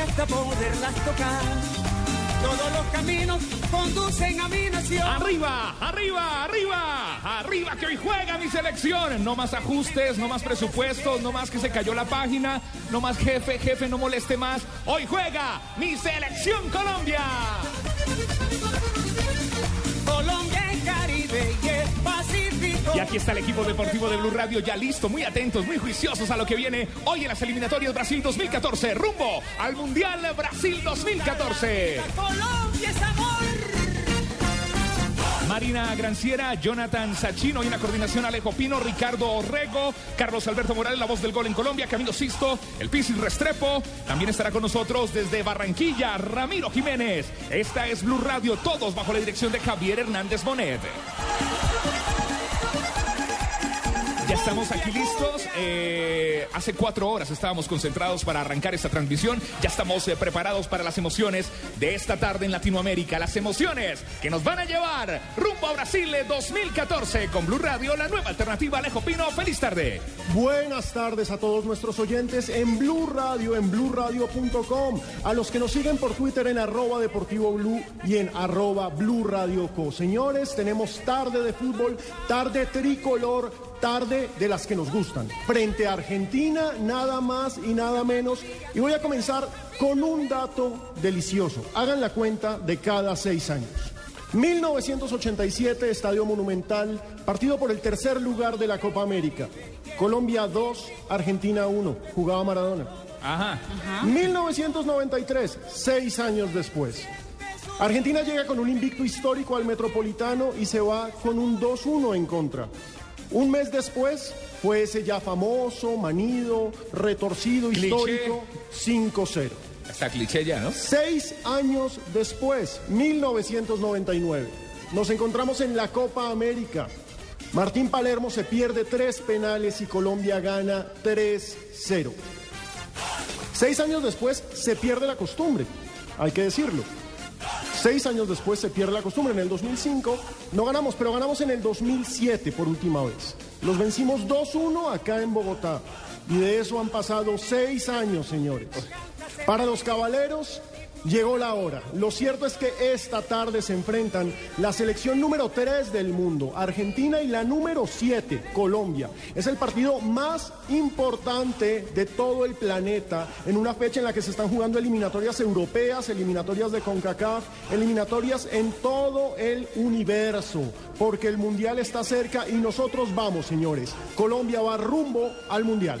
Hasta poderlas tocar. Todos los caminos conducen a mi nación. Arriba, arriba, arriba, arriba que hoy juega mi selección. No más ajustes, no más presupuestos, no más que se cayó la página, no más jefe, jefe, no moleste más. Hoy juega mi selección Colombia. Y aquí está el equipo deportivo de Blue Radio ya listo, muy atentos, muy juiciosos a lo que viene hoy en las eliminatorias Brasil 2014, rumbo al Mundial Brasil 2014. Colombia es amor. Marina Granciera, Jonathan Sachino y en la coordinación Alejo Pino, Ricardo Orrego, Carlos Alberto Morales, la voz del gol en Colombia, Camilo Sisto, el Pisis Restrepo. También estará con nosotros desde Barranquilla, Ramiro Jiménez. Esta es Blue Radio, todos bajo la dirección de Javier Hernández Bonet. Estamos aquí listos. Eh, hace cuatro horas estábamos concentrados para arrancar esta transmisión. Ya estamos eh, preparados para las emociones de esta tarde en Latinoamérica. Las emociones que nos van a llevar rumbo a Brasil 2014 con Blue Radio, la nueva alternativa. Alejo Pino, feliz tarde. Buenas tardes a todos nuestros oyentes en Blue Radio, en bluradio.com, a los que nos siguen por Twitter en arroba deportivo blue y en arroba blue radio. Señores, tenemos tarde de fútbol, tarde tricolor, tarde de las que nos gustan. Frente a Argentina, nada más y nada menos. Y voy a comenzar con un dato delicioso. Hagan la cuenta de cada seis años. 1987, Estadio Monumental, partido por el tercer lugar de la Copa América. Colombia 2, Argentina 1, jugaba Maradona. Ajá. 1993, seis años después. Argentina llega con un invicto histórico al Metropolitano y se va con un 2-1 en contra. Un mes después fue ese ya famoso, manido, retorcido, Cliché. histórico 5-0. Está cliché ya, ¿no? Seis años después, 1999, nos encontramos en la Copa América. Martín Palermo se pierde tres penales y Colombia gana 3-0. Seis años después se pierde la costumbre, hay que decirlo. Seis años después se pierde la costumbre. En el 2005 no ganamos, pero ganamos en el 2007 por última vez. Los vencimos 2-1 acá en Bogotá. Y de eso han pasado seis años, señores. Para los caballeros llegó la hora. Lo cierto es que esta tarde se enfrentan la selección número 3 del mundo, Argentina, y la número 7, Colombia. Es el partido más importante de todo el planeta en una fecha en la que se están jugando eliminatorias europeas, eliminatorias de CONCACAF, eliminatorias en todo el universo, porque el Mundial está cerca y nosotros vamos, señores. Colombia va rumbo al Mundial.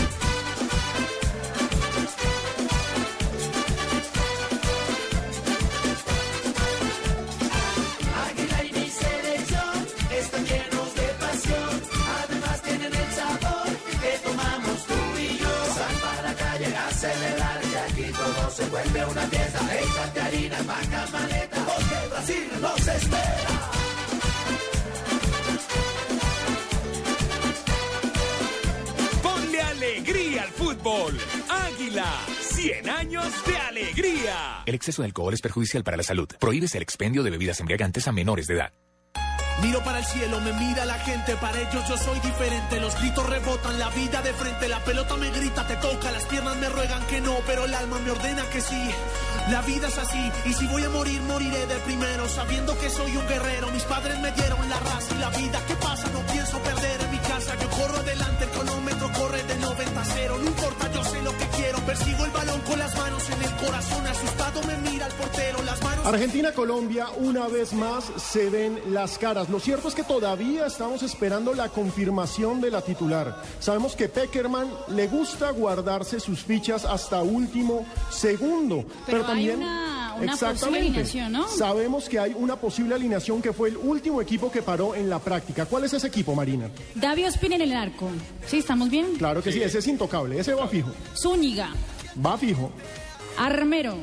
Se vuelve una fiesta. Échate harina, vaca maleta, porque Brasil nos espera. Ponle alegría al fútbol. Águila, 100 años de alegría. El exceso de alcohol es perjudicial para la salud. Prohíbes el expendio de bebidas embriagantes a menores de edad. Miro para el cielo, me mira la gente, para ellos yo soy diferente. Los gritos rebotan, la vida de frente, la pelota me grita, te toca, las piernas me ruegan que no, pero el alma me ordena que sí. La vida es así, y si voy a morir, moriré de primero, sabiendo que soy un guerrero. Mis padres me dieron la raza y la vida. ¿Qué pasa? No pienso perder en mi casa. Yo corro adelante, el cronómetro corre de 90 a 0. No importa, Argentina-Colombia, una vez más se ven las caras. Lo cierto es que todavía estamos esperando la confirmación de la titular. Sabemos que Peckerman le gusta guardarse sus fichas hasta último segundo. Pero hay también. una- una posible alineación, ¿no? Sabemos que hay una posible alineación que fue el último equipo que paró en la práctica. ¿Cuál es ese equipo, Marina? David Ospina en el arco. ¿Sí? ¿Estamos bien? Claro que sí, ese es intocable, ese va fijo. Zúñiga. Va fijo. Armero.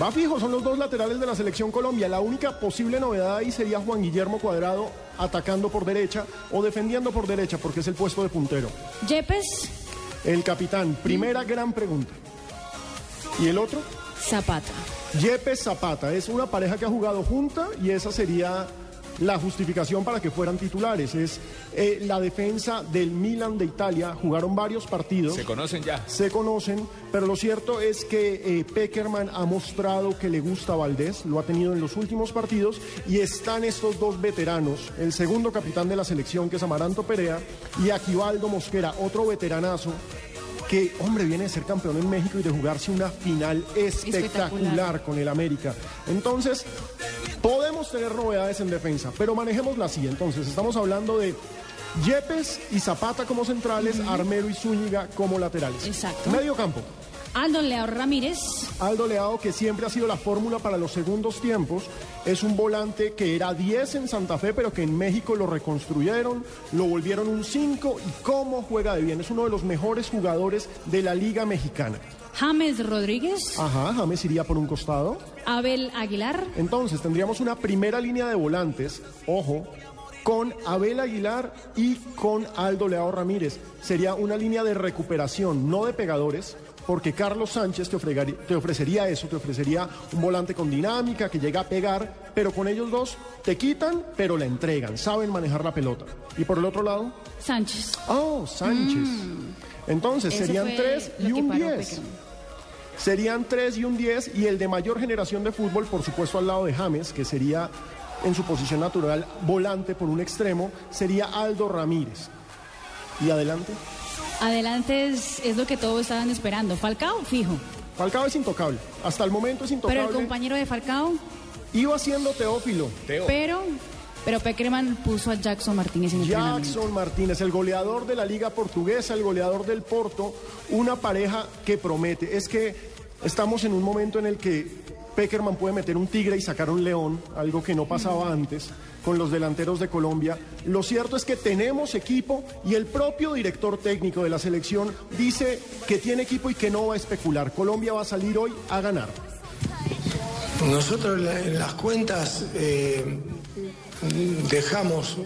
Va fijo, son los dos laterales de la selección Colombia. La única posible novedad ahí sería Juan Guillermo Cuadrado atacando por derecha o defendiendo por derecha porque es el puesto de puntero. Yepes. El capitán, primera gran pregunta. ¿Y el otro? Zapata. Yepes Zapata, es una pareja que ha jugado junta y esa sería la justificación para que fueran titulares. Es eh, la defensa del Milan de Italia, jugaron varios partidos. Se conocen ya. se conocen, pero lo cierto es que eh, Peckerman ha mostrado que le gusta a Valdés, lo ha tenido en los últimos partidos, y están estos dos veteranos, el segundo capitán de la selección, que es Amaranto Perea, y Aquivaldo Mosquera, otro veteranazo, que, hombre, viene de ser campeón en México y de jugarse una final espectacular, Espectacular. con el América. Entonces, podemos tener novedades en defensa, pero manejémosla así. Entonces, estamos hablando de... Yepes y Zapata como centrales, Armero y Zúñiga como laterales. Exacto. Medio campo. Aldo Leao Ramírez. Aldo Leao, que siempre ha sido la fórmula para los segundos tiempos, es un volante que era 10 en Santa Fe, pero que en México lo reconstruyeron, lo volvieron un 5 y cómo juega de bien. Es uno de los mejores jugadores de la Liga Mexicana. James Rodríguez. Ajá, James iría por un costado. Abel Aguilar. Entonces tendríamos una primera línea de volantes, ojo, con Abel Aguilar y con Aldo Leao Ramírez. Sería una línea de recuperación, no de pegadores, porque Carlos Sánchez te, ofrecería eso, te ofrecería un volante con dinámica que llega a pegar, pero con ellos dos te quitan, pero la entregan, saben manejar la pelota. Y por el otro lado, Sánchez. oh, Sánchez. Entonces Mm. Ese serían tres y un paró 10. Peckerman. Serían tres y un 10 y el de mayor generación de fútbol, por supuesto, al lado de James, que sería en su posición natural volante por un extremo, sería Aldo Ramírez. Y adelante. Adelante es, es lo que todos estaban esperando. Falcao, fijo. Falcao es intocable. Hasta el momento es Pero intocable. el compañero de Falcao, Iba siendo Teófilo. pero, pero Peckerman puso a Jackson Martínez en el. Jackson Martínez, el goleador de la Liga Portuguesa, el goleador del Porto, una pareja que promete. Es que estamos en un momento en el que Peckerman puede meter un tigre y sacar un león, algo que no pasaba antes con los delanteros de Colombia. Lo cierto es que tenemos equipo y el propio director técnico de la selección dice que tiene equipo y que no va a especular. Colombia va a salir hoy a ganar. Nosotros en las cuentas eh, dejamos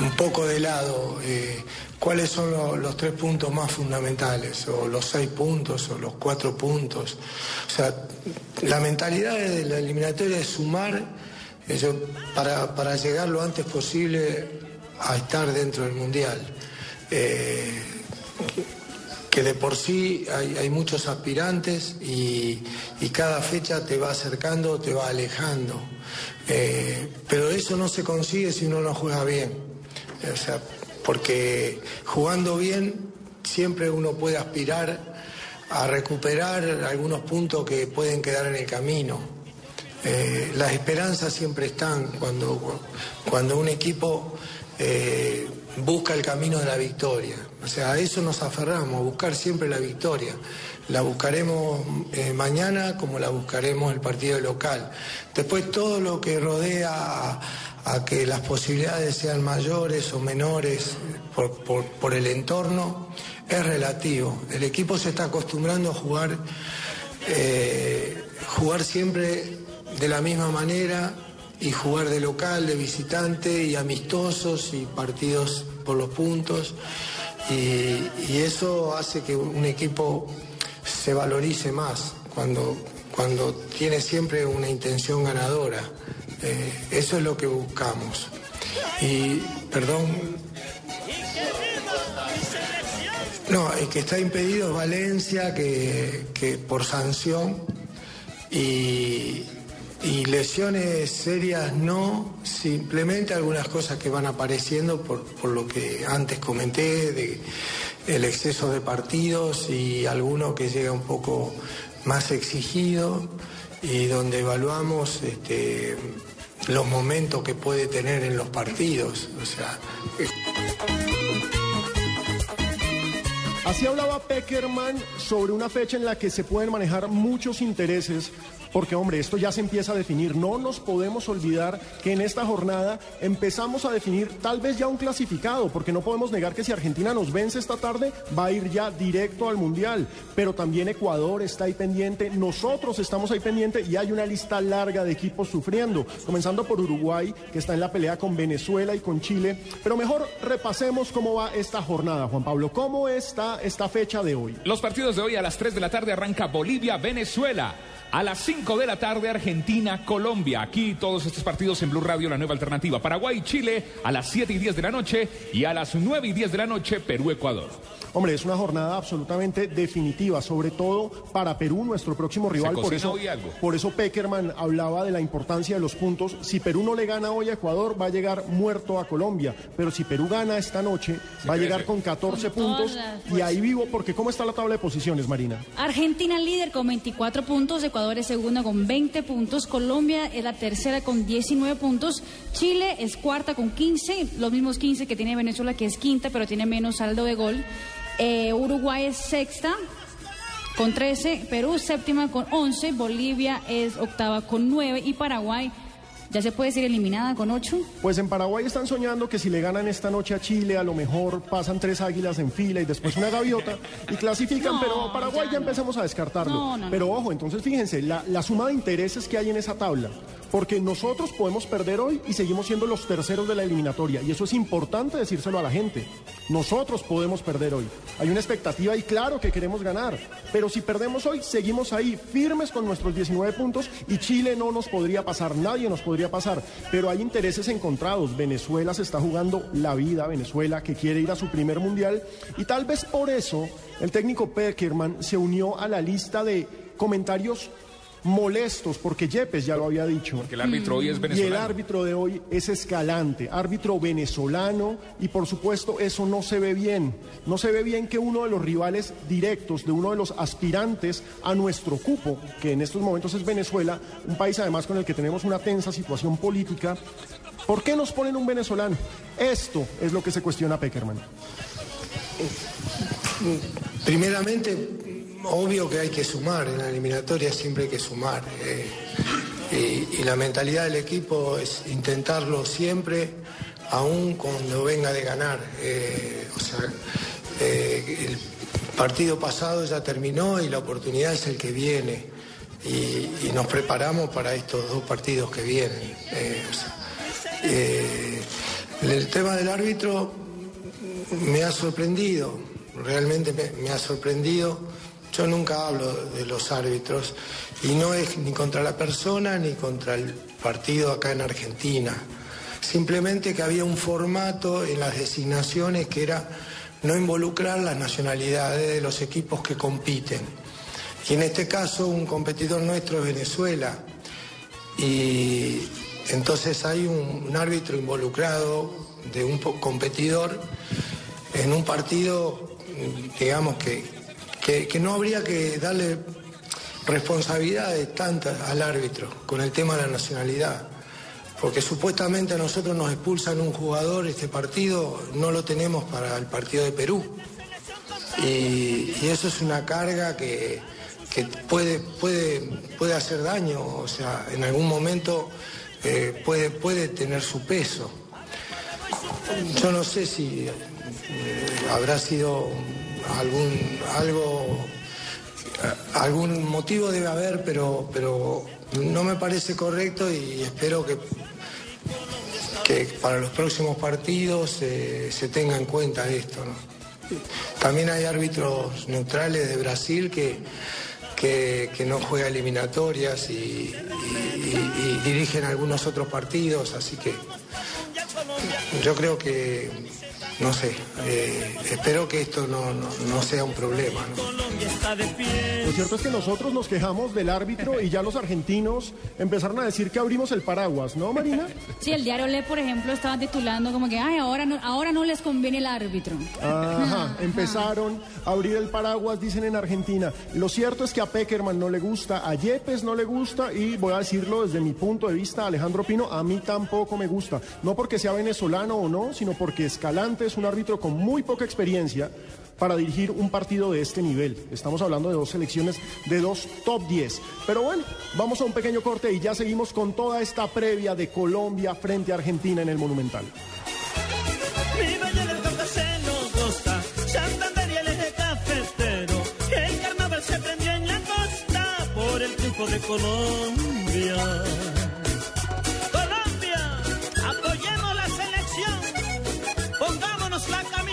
un poco de lado eh, cuáles son lo- los tres puntos más fundamentales, o los seis puntos, o los cuatro puntos. O sea, la mentalidad de la eliminatoria es sumar yo- para, para llegar lo antes posible a estar dentro del Mundial. Eh, que de por sí hay, hay muchos aspirantes y, y cada fecha te va acercando, te va alejando. Eh, pero eso no se consigue si uno no juega bien. O sea, porque jugando bien siempre uno puede aspirar a recuperar algunos puntos que pueden quedar en el camino. Eh, las esperanzas siempre están cuando, cuando un equipo eh, busca el camino de la victoria. O sea, a eso nos aferramos, a buscar siempre la victoria. La buscaremos eh, mañana como la buscaremos el partido local. Después todo lo que rodea a, que las posibilidades sean mayores o menores por, por- el entorno es relativo. El equipo se está acostumbrando a jugar jugar siempre de la misma manera y jugar de local, de visitante y amistosos y partidos por los puntos. Y, eso hace que un equipo se valorice más cuando, cuando tiene siempre una intención ganadora. Eh, eso es lo que buscamos. Y, perdón. No, el que está impedido es Valencia, que, que por sanción. Y, y lesiones serias no, simplemente algunas cosas que van apareciendo por, por lo que antes comenté, de el exceso de partidos y alguno que llega un poco más exigido y donde evaluamos este, los momentos que puede tener en los partidos. O sea, Así hablaba Peckerman sobre una fecha en la que se pueden manejar muchos intereses, porque hombre, esto ya se empieza a definir. No nos podemos olvidar que en esta jornada empezamos a definir tal vez ya un clasificado, porque no podemos negar que si Argentina nos vence esta tarde, va a ir ya directo al Mundial. Pero también Ecuador está ahí pendiente, nosotros estamos ahí pendiente y hay una lista larga de equipos sufriendo, comenzando por Uruguay, que está en la pelea con Venezuela y con Chile. Pero mejor repasemos cómo va esta jornada, Juan Pablo. ¿Cómo está esta fecha de hoy? Los partidos de hoy a las 3 de la tarde arranca Bolivia-Venezuela. A las 5 de la tarde Argentina-Colombia. Aquí todos estos partidos en Blue Radio, la nueva alternativa. Paraguay-Chile a las 7 y 10 de la noche. Y a las 9 y 10 de la noche Perú-Ecuador. Hombre, es una jornada absolutamente definitiva, sobre todo para Perú, nuestro próximo rival. Por eso, hoy algo. por eso Peckerman hablaba de la importancia de los puntos. Si Perú no le gana hoy a Ecuador, va a llegar muerto a Colombia. Pero si Perú gana esta noche, va a llegar con 14 Con todas puntos. las Y ahí vivo, porque ¿cómo está la tabla de posiciones, Marina? Argentina líder con 24 puntos, Ecuador es segunda con 20 puntos, Colombia es la tercera con 19 puntos, Chile es cuarta con 15, los mismos 15 que tiene Venezuela que es quinta pero tiene menos saldo de gol, Eh, Uruguay es sexta con 13, Perú séptima con 11, Bolivia es octava con 9 y Paraguay ya se puede decir eliminada con 8. Pues en Paraguay están soñando que si le ganan esta noche a Chile, a lo mejor pasan tres águilas en fila y después una gaviota y clasifican, No, pero Paraguay ya empezamos a descartarlo. No. pero ojo, entonces fíjense, la, la suma de intereses que hay en esa tabla, porque nosotros podemos perder hoy y seguimos siendo los terceros de la eliminatoria, y eso es importante decírselo a la gente. Nosotros podemos perder hoy. Hay una expectativa y claro que queremos ganar, pero si perdemos hoy, seguimos ahí firmes con nuestros 19 puntos y Chile no nos podría pasar, nadie nos podría pasar, pero hay intereses encontrados. Venezuela se está jugando la vida, Venezuela que quiere ir a su primer mundial y tal vez por eso el técnico Peckerman se unió a la lista de comentarios molestos, porque Yepes ya lo había dicho. Que el árbitro hoy es Y el venezolano. árbitro de hoy es Escalante, árbitro venezolano, y por supuesto eso no se ve bien. No se ve bien que uno de los rivales directos, de uno de los aspirantes a nuestro cupo, que en estos momentos es Venezuela, un país además con el que tenemos una tensa situación política, ¿por qué nos ponen un venezolano? Esto es lo que se cuestiona Peckerman. Primeramente, obvio que hay que sumar, en la eliminatoria siempre hay que sumar. eh, y, la mentalidad del equipo es intentarlo siempre, aun cuando venga de ganar. eh, o sea, eh, el partido pasado ya terminó y la oportunidad es el que viene. Y, nos preparamos para estos dos partidos que vienen. el tema del árbitro me ha sorprendido, realmente me, me ha sorprendido. Yo nunca hablo de los árbitros y no es ni contra la persona ni contra el partido acá en Argentina. Simplemente que había un formato en las designaciones que era no involucrar las nacionalidades de los equipos que compiten. Y en este caso un competidor nuestro es Venezuela. Y entonces hay un, árbitro involucrado de un competidor en un partido, digamos, que, que, no habría que darle responsabilidades tantas al árbitro con el tema de la nacionalidad. Porque supuestamente a nosotros nos expulsan un jugador este partido, no lo tenemos para el partido de Perú. Y, y eso es una carga que, que puede, puede, puede hacer daño, o sea, en algún momento eh, puede, puede tener su peso. Yo no sé si eh, habrá sido algún algo algún motivo debe haber, pero pero no me parece correcto y espero que que para los próximos partidos eh, se tenga en cuenta esto. También hay árbitros neutrales de Brasil que, que, que no juega eliminatorias y dirigen algunos otros partidos, así que yo creo que, no sé, eh, espero que esto no, no, no sea un problema. ¿no? Lo cierto es que nosotros nos quejamos del árbitro y ya los argentinos empezaron a decir que abrimos el paraguas, ¿no, Marina? Sí, el diario Le, por ejemplo, estaba titulando como que, ay, ahora no, ahora no les conviene el árbitro. Ajá, empezaron a abrir el paraguas, dicen en Argentina. Lo cierto es que a Peckerman no le gusta, a Yepes no le gusta y voy a decirlo desde mi punto de vista, Alejandro Pino, a mí tampoco me gusta. No porque sea venezolano o no, sino porque Escalante es un árbitro con muy poca experiencia para dirigir un partido de este nivel. Estamos hablando de dos selecciones de dos top 10. Pero bueno, vamos a un pequeño corte y ya seguimos con toda esta previa de Colombia frente a Argentina en el Monumental. Mi valle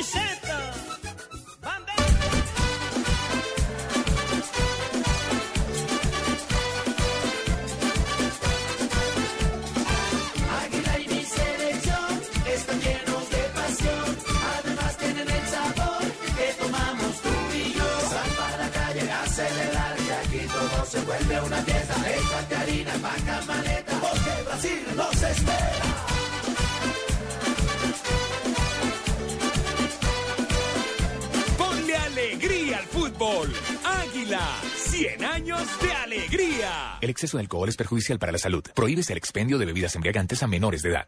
said fútbol. Águila, 100 años de alegría. El exceso de alcohol es perjudicial para la salud. Prohíbes el expendio de bebidas embriagantes a menores de edad.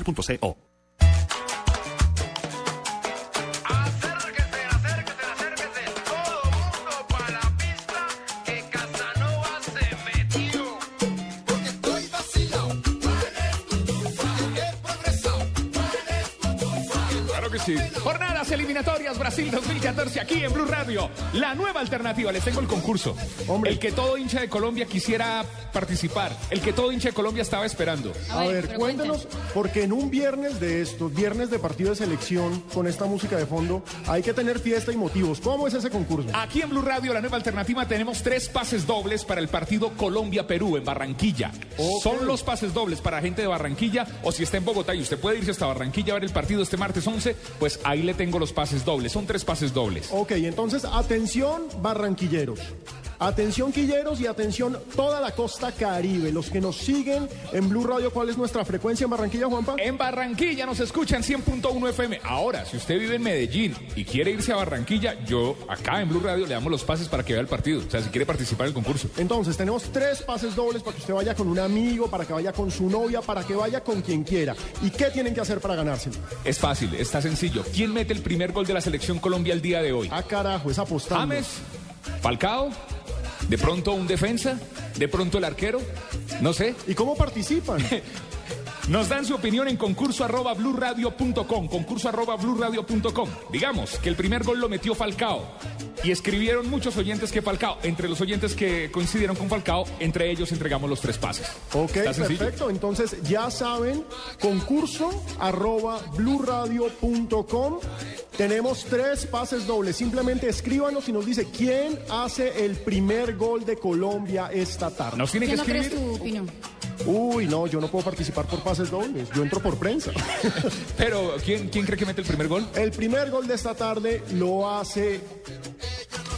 movistar.co. eliminatorias Brasil 2014 aquí en Blue Radio. La nueva alternativa. Les tengo el concurso. El que todo hincha de Colombia quisiera participar. El que todo hincha de Colombia estaba esperando. A ver, cuéntanos, porque en un viernes de estos, viernes de partido de selección, con esta música de fondo, hay que tener fiesta y motivos. ¿Cómo es ese concurso? Aquí en Blue Radio, la nueva alternativa, tenemos tres pases dobles para el partido Colombia-Perú en Barranquilla. Son los pases dobles para gente de Barranquilla o si está en Bogotá y usted puede irse hasta Barranquilla a ver el partido este martes 11, pues ahí le tengo los pases dobles. Son tres pases dobles. Ok, entonces atención barranquilleros. Atención quilleros y atención toda la costa caribe. Los que nos siguen en Blue Radio, ¿cuál es nuestra frecuencia en Barranquilla, Juanpa? En Barranquilla nos escuchan 100.1 FM. Ahora, si usted vive en Medellín y quiere irse a Barranquilla, yo acá en Blue Radio le damos los pases para que vea el partido. O sea, si quiere participar en el concurso. Entonces, tenemos tres pases dobles para que usted vaya con un amigo, para que vaya con su novia, para que vaya con quien quiera. ¿Y qué tienen que hacer para ganárselo? Es fácil, está sencillo. ¿Quién mete el primer gol de la selección Colombia el día de hoy? Ah, carajo, es apostando. James, Falcao, de pronto un defensa, de pronto el arquero, no sé. ¿Y cómo participan? Nos dan su opinión en concurso arroba blurradio.com, concurso arroba blurradio.com. Digamos que el primer gol lo metió Falcao. Y escribieron muchos oyentes que Falcao, entre los oyentes que coincidieron con Falcao, entre ellos entregamos los tres pases. Ok, perfecto. Entonces ya saben, concurso arroba blurradio.com. Tenemos tres pases dobles. Simplemente escríbanos y nos dice quién hace el primer gol de Colombia esta tarde. Nos tiene ¿Qué no crees tú, Pino? Uy, no, yo no puedo participar por pases dobles. Yo entro por prensa. Pero, ¿quién, ¿quién cree que mete el primer gol? El primer gol de esta tarde lo hace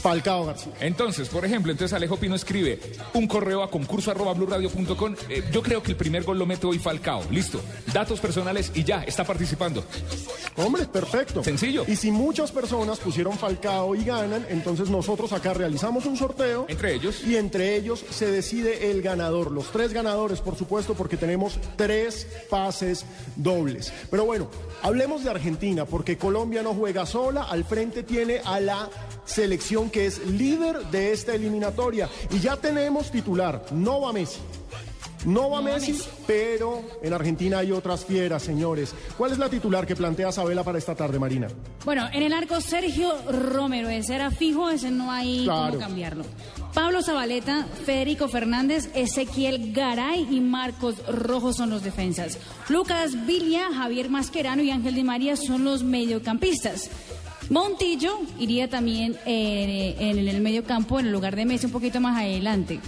Falcao García. Entonces, por ejemplo, entonces Alejo Pino escribe un correo a concurso arroba. Eh, yo creo que el primer gol lo mete hoy Falcao. Listo. Datos personales y ya, está participando. Hombre, perfecto. Sencillo. Y si muchas personas pusieron Falcao y ganan, entonces nosotros acá realizamos un sorteo. Entre ellos. Y entre ellos se decide el ganador. Los tres ganadores, por supuesto, porque tenemos tres pases dobles. Pero bueno, hablemos de Argentina, porque Colombia no juega sola. Al frente tiene a la selección que es líder de esta eliminatoria. Y ya tenemos titular, no va Messi. No va Messi, pero en Argentina hay otras fieras, señores. ¿Cuál es la titular que plantea Sabela para esta tarde, Marina? Bueno, en el arco Sergio Romero, ese era fijo, ese no hay Claro. cómo cambiarlo. Pablo Zabaleta, Federico Fernández, Ezequiel Garay y Marcos Rojo son los defensas. Lucas Villa, Javier Mascherano y Ángel Di María son los mediocampistas. Montillo iría también eh, en el medio campo en el lugar de Messi un poquito más adelante.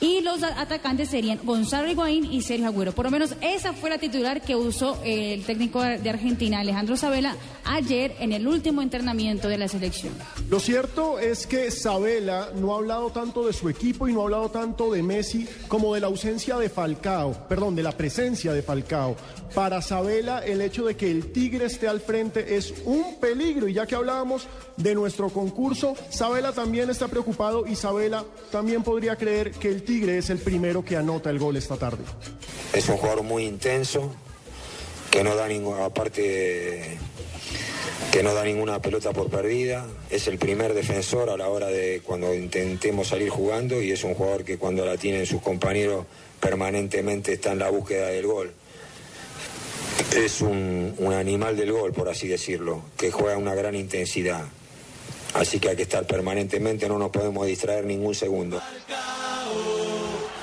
Y los atacantes serían Gonzalo Higuaín y Sergio Agüero. Por lo menos esa fue la titular que usó eh, el técnico de Argentina, Alejandro Sabela, ayer en el último entrenamiento de la selección. Lo cierto es que Sabela no ha hablado tanto de su equipo y no ha hablado tanto de Messi como de la ausencia de Falcao, perdón, de la presencia de Falcao. Para Sabela, el hecho de que el Tigre esté al frente es un peligro. Y ya que hablábamos de nuestro concurso, Sabela también está preocupado y Sabela también podría creer que el Tigre es el primero que anota el gol esta tarde. Es un jugador muy intenso, que no da ninguna, aparte que no da ninguna pelota por perdida. Es el primer defensor a la hora de cuando intentemos salir jugando y es un jugador que cuando la tienen sus compañeros permanentemente está en la búsqueda del gol. Es un, un animal del gol, por así decirlo, que juega a una gran intensidad. Así que hay que estar permanentemente, no nos podemos distraer ningún segundo.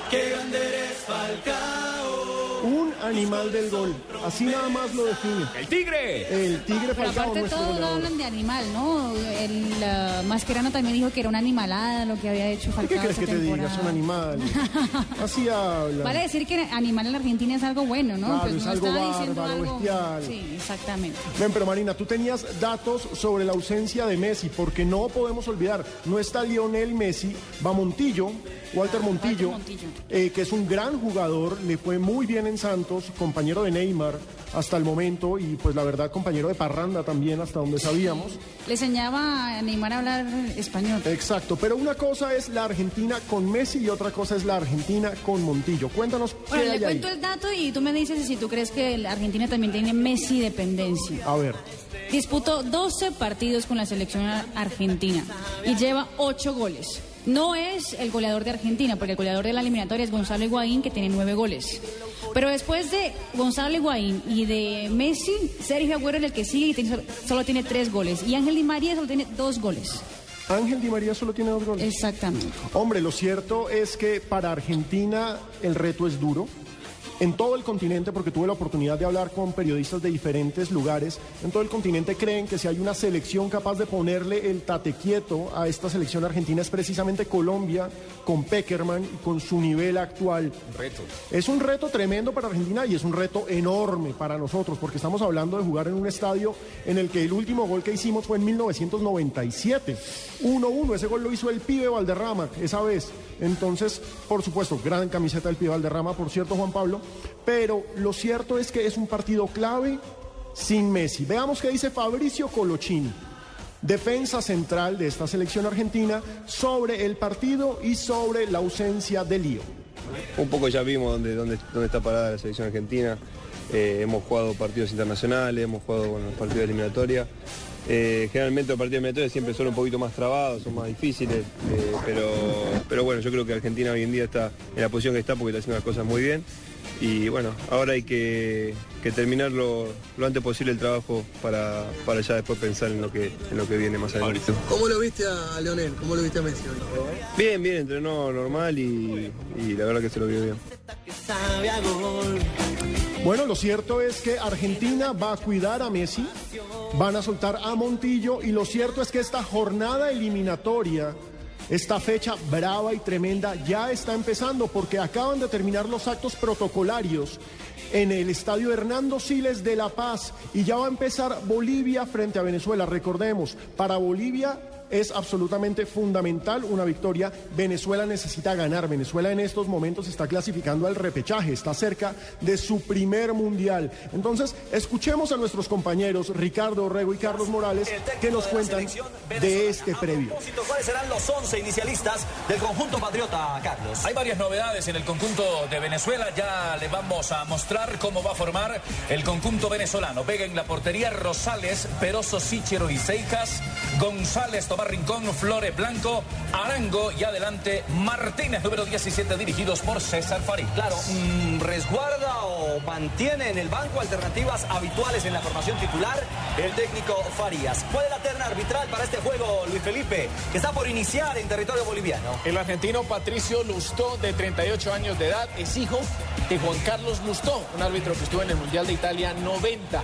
¡Qué grande eres, Falcao! Un animal del gol. Así nada más lo define. ¡El Tigre! El Tigre Pero Falcao, aparte nuestro todos goleador. hablan de animal, ¿no? El ah, Mascherano también dijo que era una animalada lo que había hecho ¿Qué Falcao crees esta que te diga? temporada. Es un animal. Así habla. Vale decir que animal en la Argentina es algo bueno, ¿no? Claro, es no algo estaba diciendo bárbaro, algo- bestial. Sí, exactamente. Ven, pero Marina, tú tenías datos sobre la ausencia de Messi, porque no podemos olvidar, no está Lionel Messi, va Montillo, Walter Montillo, eh, que es un gran jugador, le fue muy bien en Santos, compañero de Neymar hasta el momento, y pues la verdad compañero de Parranda también, hasta donde sabíamos. Le enseñaba a Neymar a hablar español. Exacto, pero una cosa es la Argentina con Messi y otra cosa es la Argentina con Montillo. Cuéntanos qué Bueno, hay le ahí. cuento el dato y tú me dices si tú crees que la Argentina también tiene Messi dependencia. A ver. Disputó 12 partidos con la selección ar- argentina y lleva 8 goles. No es el goleador de Argentina, porque el goleador de la eliminatoria es Gonzalo Higuaín, que tiene 9 goles. Pero después de Gonzalo Higuaín y de Messi, Sergio Agüero es el que sigue y tiene- solo tiene 3 goles. Y Ángel Di María solo tiene 2 goles. Ángel Di María solo tiene dos goles. Exactamente. Hombre, lo cierto es que para Argentina el reto es duro. En todo el continente, porque tuve la oportunidad de hablar con periodistas de diferentes lugares, en todo el continente creen que si hay una selección capaz de ponerle el tate quieto a esta selección argentina es precisamente Colombia, con Peckerman y con su nivel actual. Reto. Es un reto tremendo para Argentina y es un reto enorme para nosotros, porque estamos hablando de jugar en un estadio en el que el último gol que hicimos fue en 1997. 1-1, ese gol lo hizo el pibe Valderrama esa vez. Entonces, por supuesto, gran camiseta del pibe Valderrama, por cierto, Juan Pablo. Pero lo cierto es que es un partido clave sin Messi. Veamos qué dice Fabricio Colochini defensa central de esta selección argentina sobre el partido y sobre la ausencia de Lío. Un poco ya vimos dónde, dónde, dónde está parada la selección argentina. Eh, hemos jugado partidos internacionales, hemos jugado partidos de eliminatoria. Eh, generalmente los partidos de eliminatoria siempre son un poquito más trabados, son más difíciles, eh, pero, pero bueno, yo creo que Argentina hoy en día está en la posición que está porque está haciendo las cosas muy bien. Y bueno, ahora hay que, que terminar lo, lo antes posible el trabajo para, para ya después pensar en lo que, en lo que viene más adelante. ¿Cómo lo viste a Leonel? ¿Cómo lo viste a Messi? Bien, bien, entrenó normal y, y la verdad que se lo vio bien. Bueno, lo cierto es que Argentina va a cuidar a Messi, van a soltar a Montillo y lo cierto es que esta jornada eliminatoria, esta fecha brava y tremenda ya está empezando porque acaban de terminar los actos protocolarios en el estadio Hernando Siles de La Paz y ya va a empezar Bolivia frente a Venezuela. Recordemos, para Bolivia es absolutamente fundamental una victoria. Venezuela necesita ganar. Venezuela en estos momentos está clasificando al repechaje, está cerca de su primer mundial. Entonces, escuchemos a nuestros compañeros Ricardo Orrego y Carlos Morales que nos cuentan de este previo. ¿Cuáles serán los 11 inicialistas del conjunto patriota, Carlos? Hay varias novedades en el conjunto de Venezuela. Ya le vamos a mostrar cómo va a formar el conjunto venezolano. Vega en la portería, Rosales, Peroso, Sichero y Seijas, González, Rincón, Flores Blanco, Arango y adelante Martínez, número 17, dirigidos por César Farid. Claro, mm, resguarda o mantiene en el banco alternativas habituales en la formación titular el técnico Farías. ¿Cuál es la terna arbitral para este juego, Luis Felipe, que está por iniciar en territorio boliviano? El argentino Patricio Lustó, de 38 años de edad, es hijo de Juan Carlos Lustó, un árbitro que estuvo en el Mundial de Italia 90.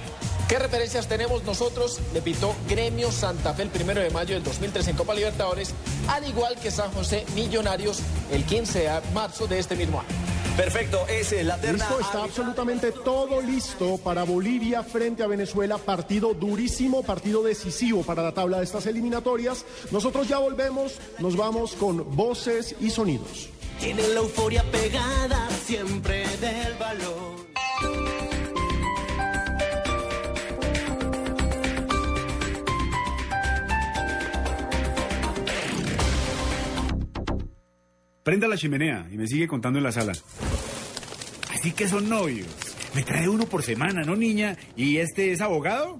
¿Qué referencias tenemos nosotros? Le pitó Gremio Santa Fe el primero de mayo del 2003 en Copa Libertadores, al igual que San José Millonarios el 15 de marzo de este mismo año. Perfecto, es la terna. Listo, está absolutamente todo listo para Bolivia frente a Venezuela. Partido durísimo, partido decisivo para la tabla de estas eliminatorias. Nosotros ya volvemos, nos vamos con voces y sonidos. Tiene la euforia pegada siempre del balón. Prenda la chimenea y me sigue contando en la sala. Así que son novios. Me trae uno por semana, ¿no, niña? ¿Y este es abogado?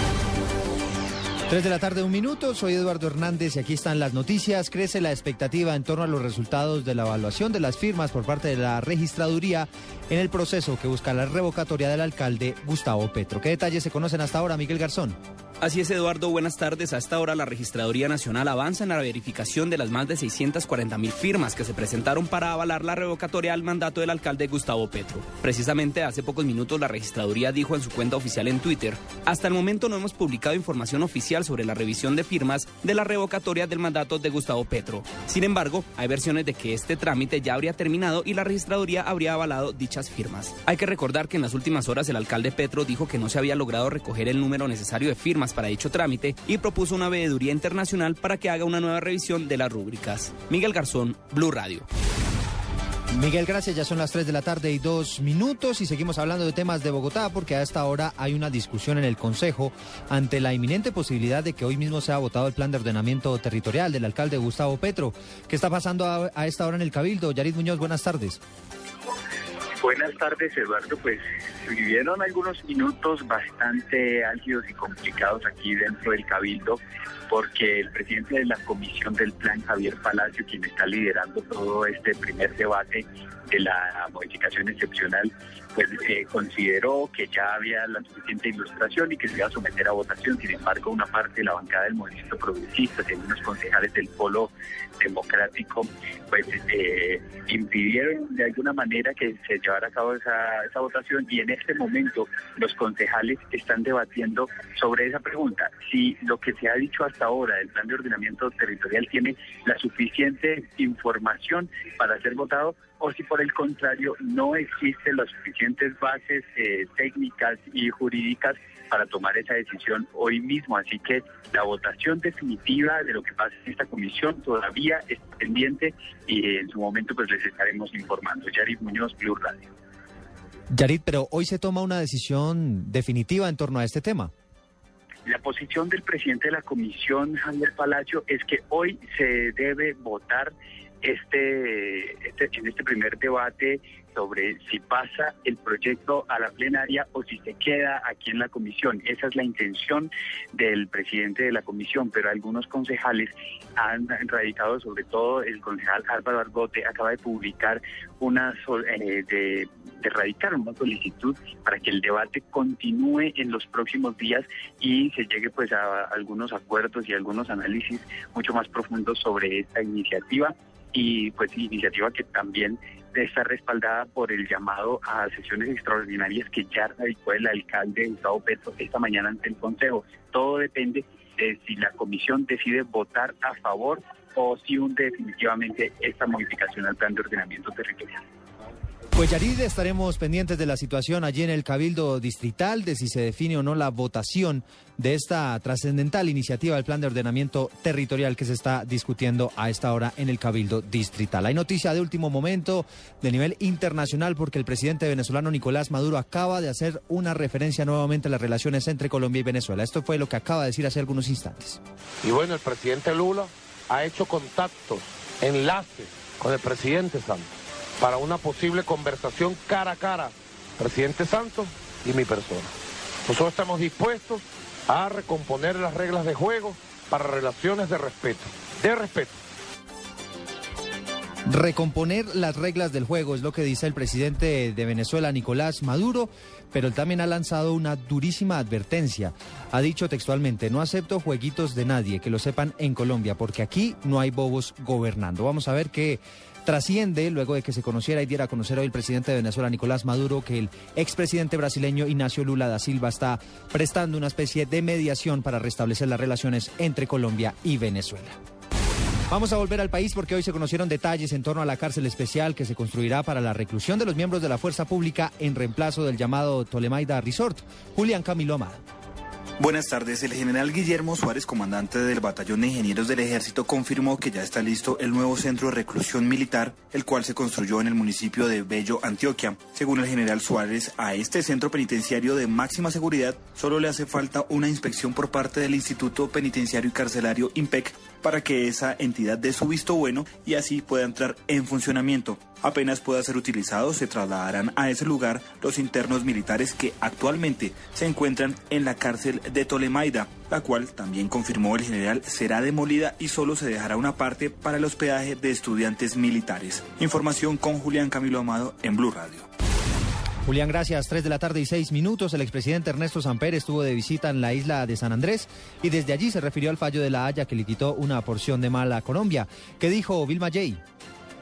3 de la tarde, un minuto. Soy Eduardo Hernández y aquí están las noticias. Crece la expectativa en torno a los resultados de la evaluación de las firmas por parte de la registraduría en el proceso que busca la revocatoria del alcalde Gustavo Petro. ¿Qué detalles se conocen hasta ahora, Miguel Garzón? Así es, Eduardo. Buenas tardes. A esta hora la Registraduría Nacional avanza en la verificación de las más de 640 mil firmas que se presentaron para avalar la revocatoria al mandato del alcalde Gustavo Petro. Precisamente hace pocos minutos la Registraduría dijo en su cuenta oficial en Twitter, hasta el momento no hemos publicado información oficial sobre la revisión de firmas de la revocatoria del mandato de Gustavo Petro. Sin embargo, hay versiones de que este trámite ya habría terminado y la Registraduría habría avalado dichas firmas. Hay que recordar que en las últimas horas el alcalde Petro dijo que no se había logrado recoger el número necesario de firmas para dicho trámite y propuso una veeduría internacional para que haga una nueva revisión de las rúbricas. Miguel Garzón, Blue Radio. Miguel, gracias. Ya son las 3 de la tarde y dos minutos y seguimos hablando de temas de Bogotá porque a esta hora hay una discusión en el Consejo ante la inminente posibilidad de que hoy mismo sea votado el plan de ordenamiento territorial del alcalde Gustavo Petro. ¿Qué está pasando a, esta hora en el Cabildo? Yarit Muñoz, buenas tardes. Buenas tardes, Eduardo. Pues vivieron algunos minutos bastante álgidos y complicados aquí dentro del Cabildo, porque el presidente de la Comisión del Plan, Javier Palacio, quien está liderando todo este primer debate de la modificación excepcional, pues eh, consideró que ya había la suficiente ilustración y que se iba a someter a votación. Sin embargo, una parte de la bancada del movimiento progresista, y unos concejales del polo democrático, pues eh, impidieron de alguna manera que se llevara a cabo esa, esa votación y en este momento los concejales están debatiendo sobre esa pregunta. Si lo que se ha dicho hasta ahora del plan de ordenamiento territorial tiene la suficiente información para ser votado o si por el contrario no existen las suficientes bases eh, técnicas y jurídicas para tomar esa decisión hoy mismo. Así que la votación definitiva de lo que pasa en esta comisión todavía es pendiente y en su momento pues les estaremos informando. Yari Muñoz, Blue Radio. Yarit, pero hoy se toma una decisión definitiva en torno a este tema. La posición del presidente de la comisión, Javier Palacio, es que hoy se debe votar este, este, en este primer debate sobre si pasa el proyecto a la plenaria o si se queda aquí en la comisión. Esa es la intención del presidente de la comisión, pero algunos concejales han radicado, sobre todo el concejal Álvaro Argote, acaba de publicar una eh, de, radicar una solicitud para que el debate continúe en los próximos días y se llegue pues a algunos acuerdos y algunos análisis mucho más profundos sobre esta iniciativa y pues iniciativa que también está respaldada por el llamado a sesiones extraordinarias que ya radicó el alcalde Gustavo Petro esta mañana ante el Consejo. Todo depende de si la comisión decide votar a favor o si hunde definitivamente esta modificación al plan de ordenamiento territorial. Pues Yarid, estaremos pendientes de la situación allí en el Cabildo Distrital, de si se define o no la votación de esta trascendental iniciativa del plan de ordenamiento territorial que se está discutiendo a esta hora en el Cabildo Distrital. Hay noticia de último momento de nivel internacional porque el presidente venezolano Nicolás Maduro acaba de hacer una referencia nuevamente a las relaciones entre Colombia y Venezuela. Esto fue lo que acaba de decir hace algunos instantes. Y bueno, el presidente Lula ha hecho contactos, enlaces con el presidente Santos para una posible conversación cara a cara, presidente Santos y mi persona. Nosotros estamos dispuestos a recomponer las reglas de juego para relaciones de respeto, de respeto. Recomponer las reglas del juego es lo que dice el presidente de Venezuela, Nicolás Maduro, pero él también ha lanzado una durísima advertencia. Ha dicho textualmente, no acepto jueguitos de nadie, que lo sepan en Colombia, porque aquí no hay bobos gobernando. Vamos a ver qué trasciende luego de que se conociera y diera a conocer hoy el presidente de Venezuela, Nicolás Maduro, que el expresidente brasileño Ignacio Lula da Silva está prestando una especie de mediación para restablecer las relaciones entre Colombia y Venezuela. Vamos a volver al país porque hoy se conocieron detalles en torno a la cárcel especial que se construirá para la reclusión de los miembros de la fuerza pública en reemplazo del llamado Tolemaida Resort. Julián Camilo Amado. Buenas tardes. El general Guillermo Suárez, comandante del Batallón de Ingenieros del Ejército, confirmó que ya está listo el nuevo centro de reclusión militar, el cual se construyó en el municipio de Bello, Antioquia. Según el general Suárez, a este centro penitenciario de máxima seguridad solo le hace falta una inspección por parte del Instituto Penitenciario y Carcelario IMPEC para que esa entidad dé su visto bueno y así pueda entrar en funcionamiento. Apenas pueda ser utilizado, se trasladarán a ese lugar los internos militares que actualmente se encuentran en la cárcel de Tolemaida, la cual también confirmó el general será demolida y solo se dejará una parte para el hospedaje de estudiantes militares. Información con Julián Camilo Amado en Blue Radio. Julián, gracias. Tres de la tarde y seis minutos. El expresidente Ernesto Samper estuvo de visita en la isla de San Andrés y desde allí se refirió al fallo de la Haya que le quitó una porción de mal a Colombia. ¿Qué dijo Vilma Jay?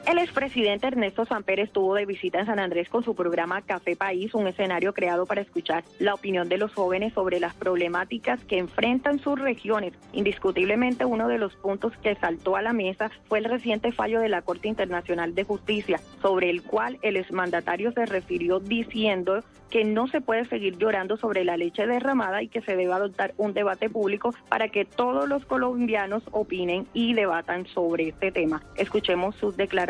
El expresidente Ernesto Samper estuvo de visita en San Andrés con su programa Café País, un escenario creado para escuchar la opinión de los jóvenes sobre las problemáticas que enfrentan sus regiones. Indiscutiblemente uno de los puntos que saltó a la mesa fue el reciente fallo de la Corte Internacional de Justicia, sobre el cual el exmandatario se refirió diciendo que no se puede seguir llorando sobre la leche derramada y que se debe adoptar un debate público para que todos los colombianos opinen y debatan sobre este tema. Escuchemos sus declaraciones.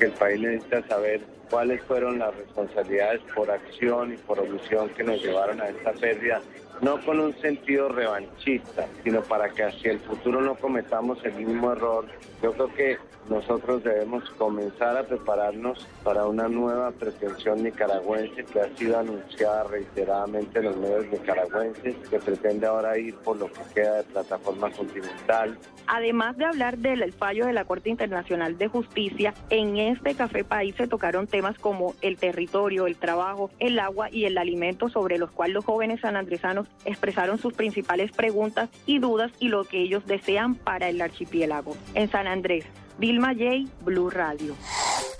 El país necesita saber cuáles fueron las responsabilidades por acción y por omisión que nos llevaron a esta pérdida, no con un sentido revanchista, sino para que hacia el futuro no cometamos el mismo error. Yo creo que nosotros debemos comenzar a prepararnos para una nueva pretensión nicaragüense que ha sido anunciada reiteradamente en los medios nicaragüenses, que pretende ahora ir por lo que queda de plataforma continental. Además de hablar del fallo de la Corte Internacional de Justicia, en este Café País se tocaron temas como el territorio, el trabajo, el agua y el alimento, sobre los cuales los jóvenes sanandresanos expresaron sus principales preguntas y dudas y lo que ellos desean para el archipiélago. En San Andrés, Vilma J, Blue Radio.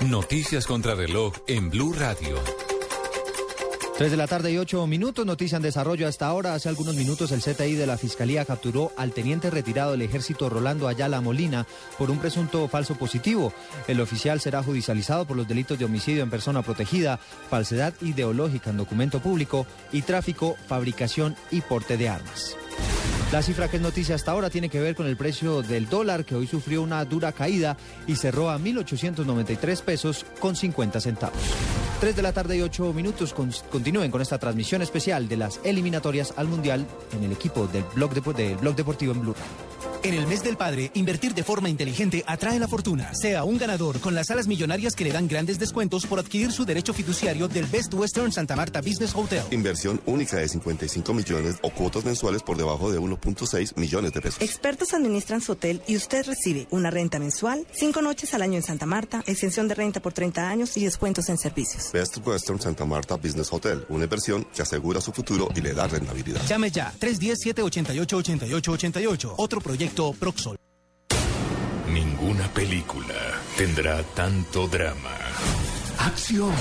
Noticias contra reloj en Blue Radio. 3 de la tarde y 8 minutos, noticia en desarrollo hasta ahora. Hace algunos minutos el CTI de la Fiscalía capturó al teniente retirado del ejército Rolando Ayala Molina por un presunto falso positivo. El oficial será judicializado por los delitos de homicidio en persona protegida, falsedad ideológica en documento público y tráfico, fabricación y porte de armas. La cifra que es noticia hasta ahora tiene que ver con el precio del dólar que hoy sufrió una dura caída y cerró a 1.893 pesos con 50 centavos. 3 de la tarde y 8 minutos. Con- continúen con esta transmisión especial de las eliminatorias al Mundial en el equipo del Blog, Depo- del Blog Deportivo en Blue. En el mes del padre, invertir de forma inteligente atrae la fortuna. Sea un ganador con las salas millonarias que le dan grandes descuentos por adquirir su derecho fiduciario del Best Western Santa Marta Business Hotel. Inversión única de 55 millones o cuotas mensuales por debajo de 1.6 millones de pesos. Expertos administran su hotel y usted recibe una renta mensual, cinco noches al año en Santa Marta, exención de renta por 30 años y descuentos en servicios. Best Western Santa Marta Business Hotel, una inversión que asegura su futuro y le da rentabilidad. Llame ya, 310-788-8888. Otro proyecto Proxol. Ninguna película, tendrá tanto drama, acción,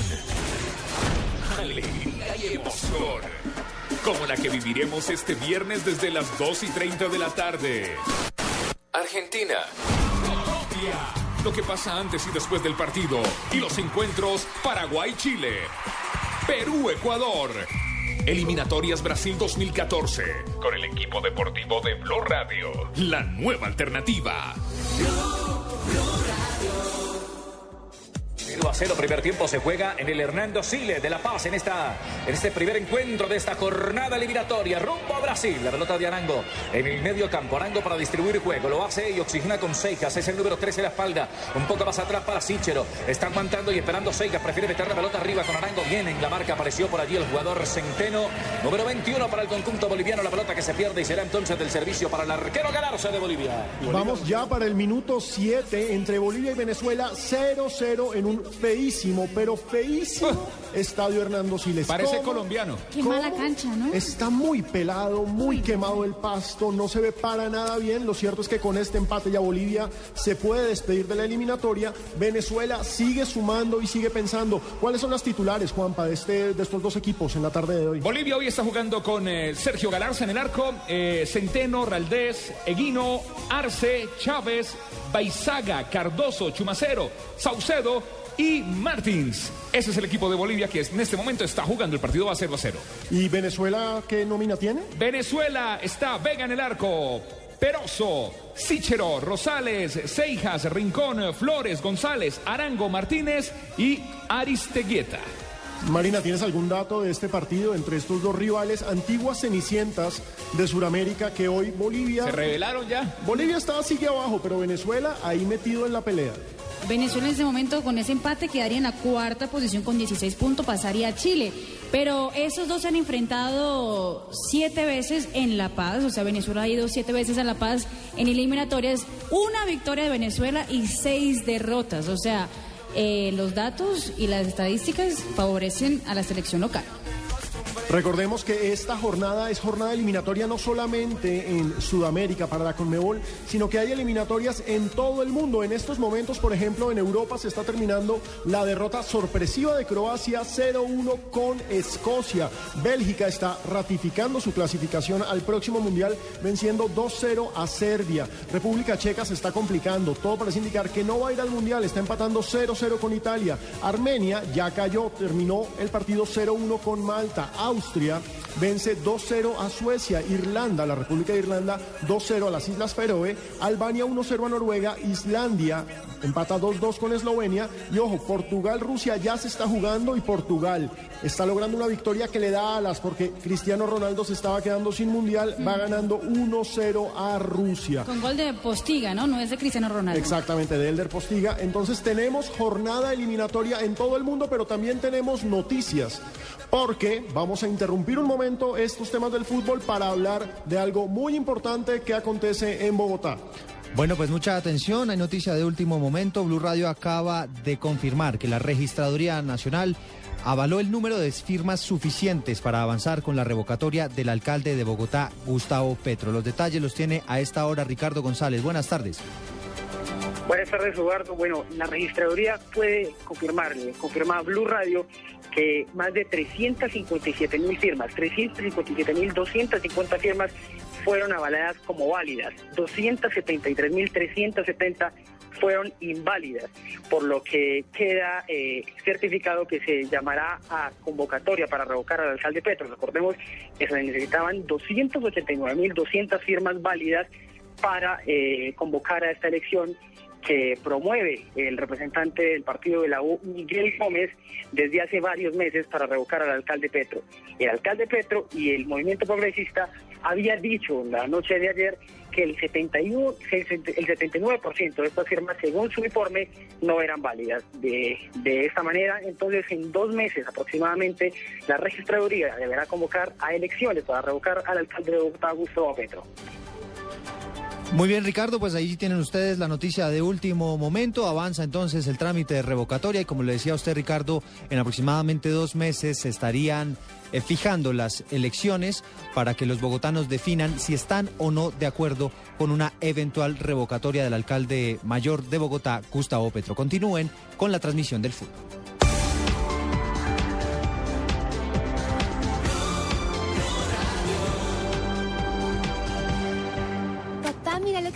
alegría y emoción, como la que viviremos este viernes desde las 2 y 30 de la tarde. Argentina, Colombia, lo que pasa antes y después del partido, y los encuentros Paraguay-Chile, Perú-Ecuador. Eliminatorias Brasil 2014. Con el equipo deportivo de Blue Radio. La nueva alternativa. 0 a 0, primer tiempo se juega en el Hernando Sile de La Paz en, esta, en este primer encuentro de esta jornada eliminatoria. Rumbo a Brasil, la pelota de Arango en el medio campo. Arango para distribuir juego, lo hace y oxigena con Seijas, es el número 13 de la espalda. Un poco más atrás para Sichero. Está aguantando y esperando Seijas, prefiere meter la pelota arriba con Arango. Viene en la marca, apareció por allí el jugador Centeno, número 21 para el conjunto boliviano. La pelota que se pierde y será entonces del servicio para el arquero Galarza de Bolivia. Vamos ya para el minuto 7 entre Bolivia y Venezuela, 0-0 en un feísimo, pero feísimo estadio Hernando Siles. Parece ¿Cómo? colombiano. Qué mala cancha, ¿no? Está muy pelado, muy quemado el pasto, no se ve para nada bien. Lo cierto es que con este empate ya Bolivia se puede despedir de la eliminatoria. Venezuela sigue sumando y sigue pensando. ¿Cuáles son las titulares, Juanpa, de, este, de estos dos equipos en la tarde de hoy? Bolivia hoy está jugando con eh, Sergio Galarza en el arco, eh, Centeno, Raldés, Eguino, Arce, Chávez, Baizaga, Cardoso, Chumacero, Saucedo y Martins. Ese es el equipo de Bolivia que en este momento está jugando el partido a 0 a 0. ¿Y Venezuela qué nómina tiene? Venezuela está Vega en el arco. Peroso, Sichero, Rosales, Seijas, Rincón, Flores, González, Arango, Martínez y Aristeguieta. Marina, ¿tienes algún dato de este partido entre estos dos rivales, antiguas cenicientas de Sudamérica, que hoy Bolivia... ¿Se revelaron ya? Bolivia está sigue abajo, pero Venezuela ahí metido en la pelea. Venezuela en ese momento con ese empate quedaría en la cuarta posición con 16 puntos, pasaría a Chile. Pero esos dos se han enfrentado siete veces en La Paz, o sea, Venezuela ha ido siete veces a La Paz en eliminatorias, una victoria de Venezuela y seis derrotas. O sea, eh, los datos y las estadísticas favorecen a la selección local. Recordemos que esta jornada es jornada eliminatoria no solamente en Sudamérica para la Conmebol, sino que hay eliminatorias en todo el mundo. En estos momentos, por ejemplo, en Europa se está terminando la derrota sorpresiva de Croacia 0-1 con Escocia. Bélgica está ratificando su clasificación al próximo Mundial venciendo 2-0 a Serbia. República Checa se está complicando. Todo parece indicar que no va a ir al Mundial. Está empatando 0-0 con Italia. Armenia ya cayó, terminó el partido 0-1 con Malta. Austria vence 2-0 a Suecia, Irlanda, la República de Irlanda 2-0 a las Islas Feroe, Albania 1-0 a Noruega, Islandia empata 2-2 con Eslovenia y ojo, Portugal, Rusia ya se está jugando y Portugal está logrando una victoria que le da alas porque Cristiano Ronaldo se estaba quedando sin mundial, va ganando 1-0 a Rusia. Con gol de Postiga, ¿no? No es de Cristiano Ronaldo. Exactamente, de Elder Postiga. Entonces tenemos jornada eliminatoria en todo el mundo, pero también tenemos noticias. Porque vamos a interrumpir un momento estos temas del fútbol para hablar de algo muy importante que acontece en Bogotá. Bueno, pues mucha atención, hay noticia de último momento. Blue Radio acaba de confirmar que la Registraduría Nacional avaló el número de firmas suficientes para avanzar con la revocatoria del alcalde de Bogotá, Gustavo Petro. Los detalles los tiene a esta hora Ricardo González. Buenas tardes. Buenas tardes, Eduardo. Bueno, la registraduría puede confirmarle, confirma Blue Radio, que más de 357 mil firmas, 357 mil 250 firmas fueron avaladas como válidas, 273 mil 370 fueron inválidas, por lo que queda eh, certificado que se llamará a convocatoria para revocar al alcalde Petro. Recordemos que se necesitaban 289.200 firmas válidas para eh, convocar a esta elección que promueve el representante del partido de la U, Miguel Gómez, desde hace varios meses para revocar al alcalde Petro. El alcalde Petro y el movimiento progresista había dicho la noche de ayer que el 71, el 79% de estas firmas, según su informe, no eran válidas. De, de esta manera, entonces, en dos meses aproximadamente, la registraduría deberá convocar a elecciones para revocar al alcalde de Bogotá, Gustavo Petro. Muy bien, Ricardo, pues ahí tienen ustedes la noticia de último momento. Avanza entonces el trámite de revocatoria y como le decía a usted, Ricardo, en aproximadamente dos meses se estarían eh, fijando las elecciones para que los bogotanos definan si están o no de acuerdo con una eventual revocatoria del alcalde mayor de Bogotá, Gustavo Petro. Continúen con la transmisión del fútbol.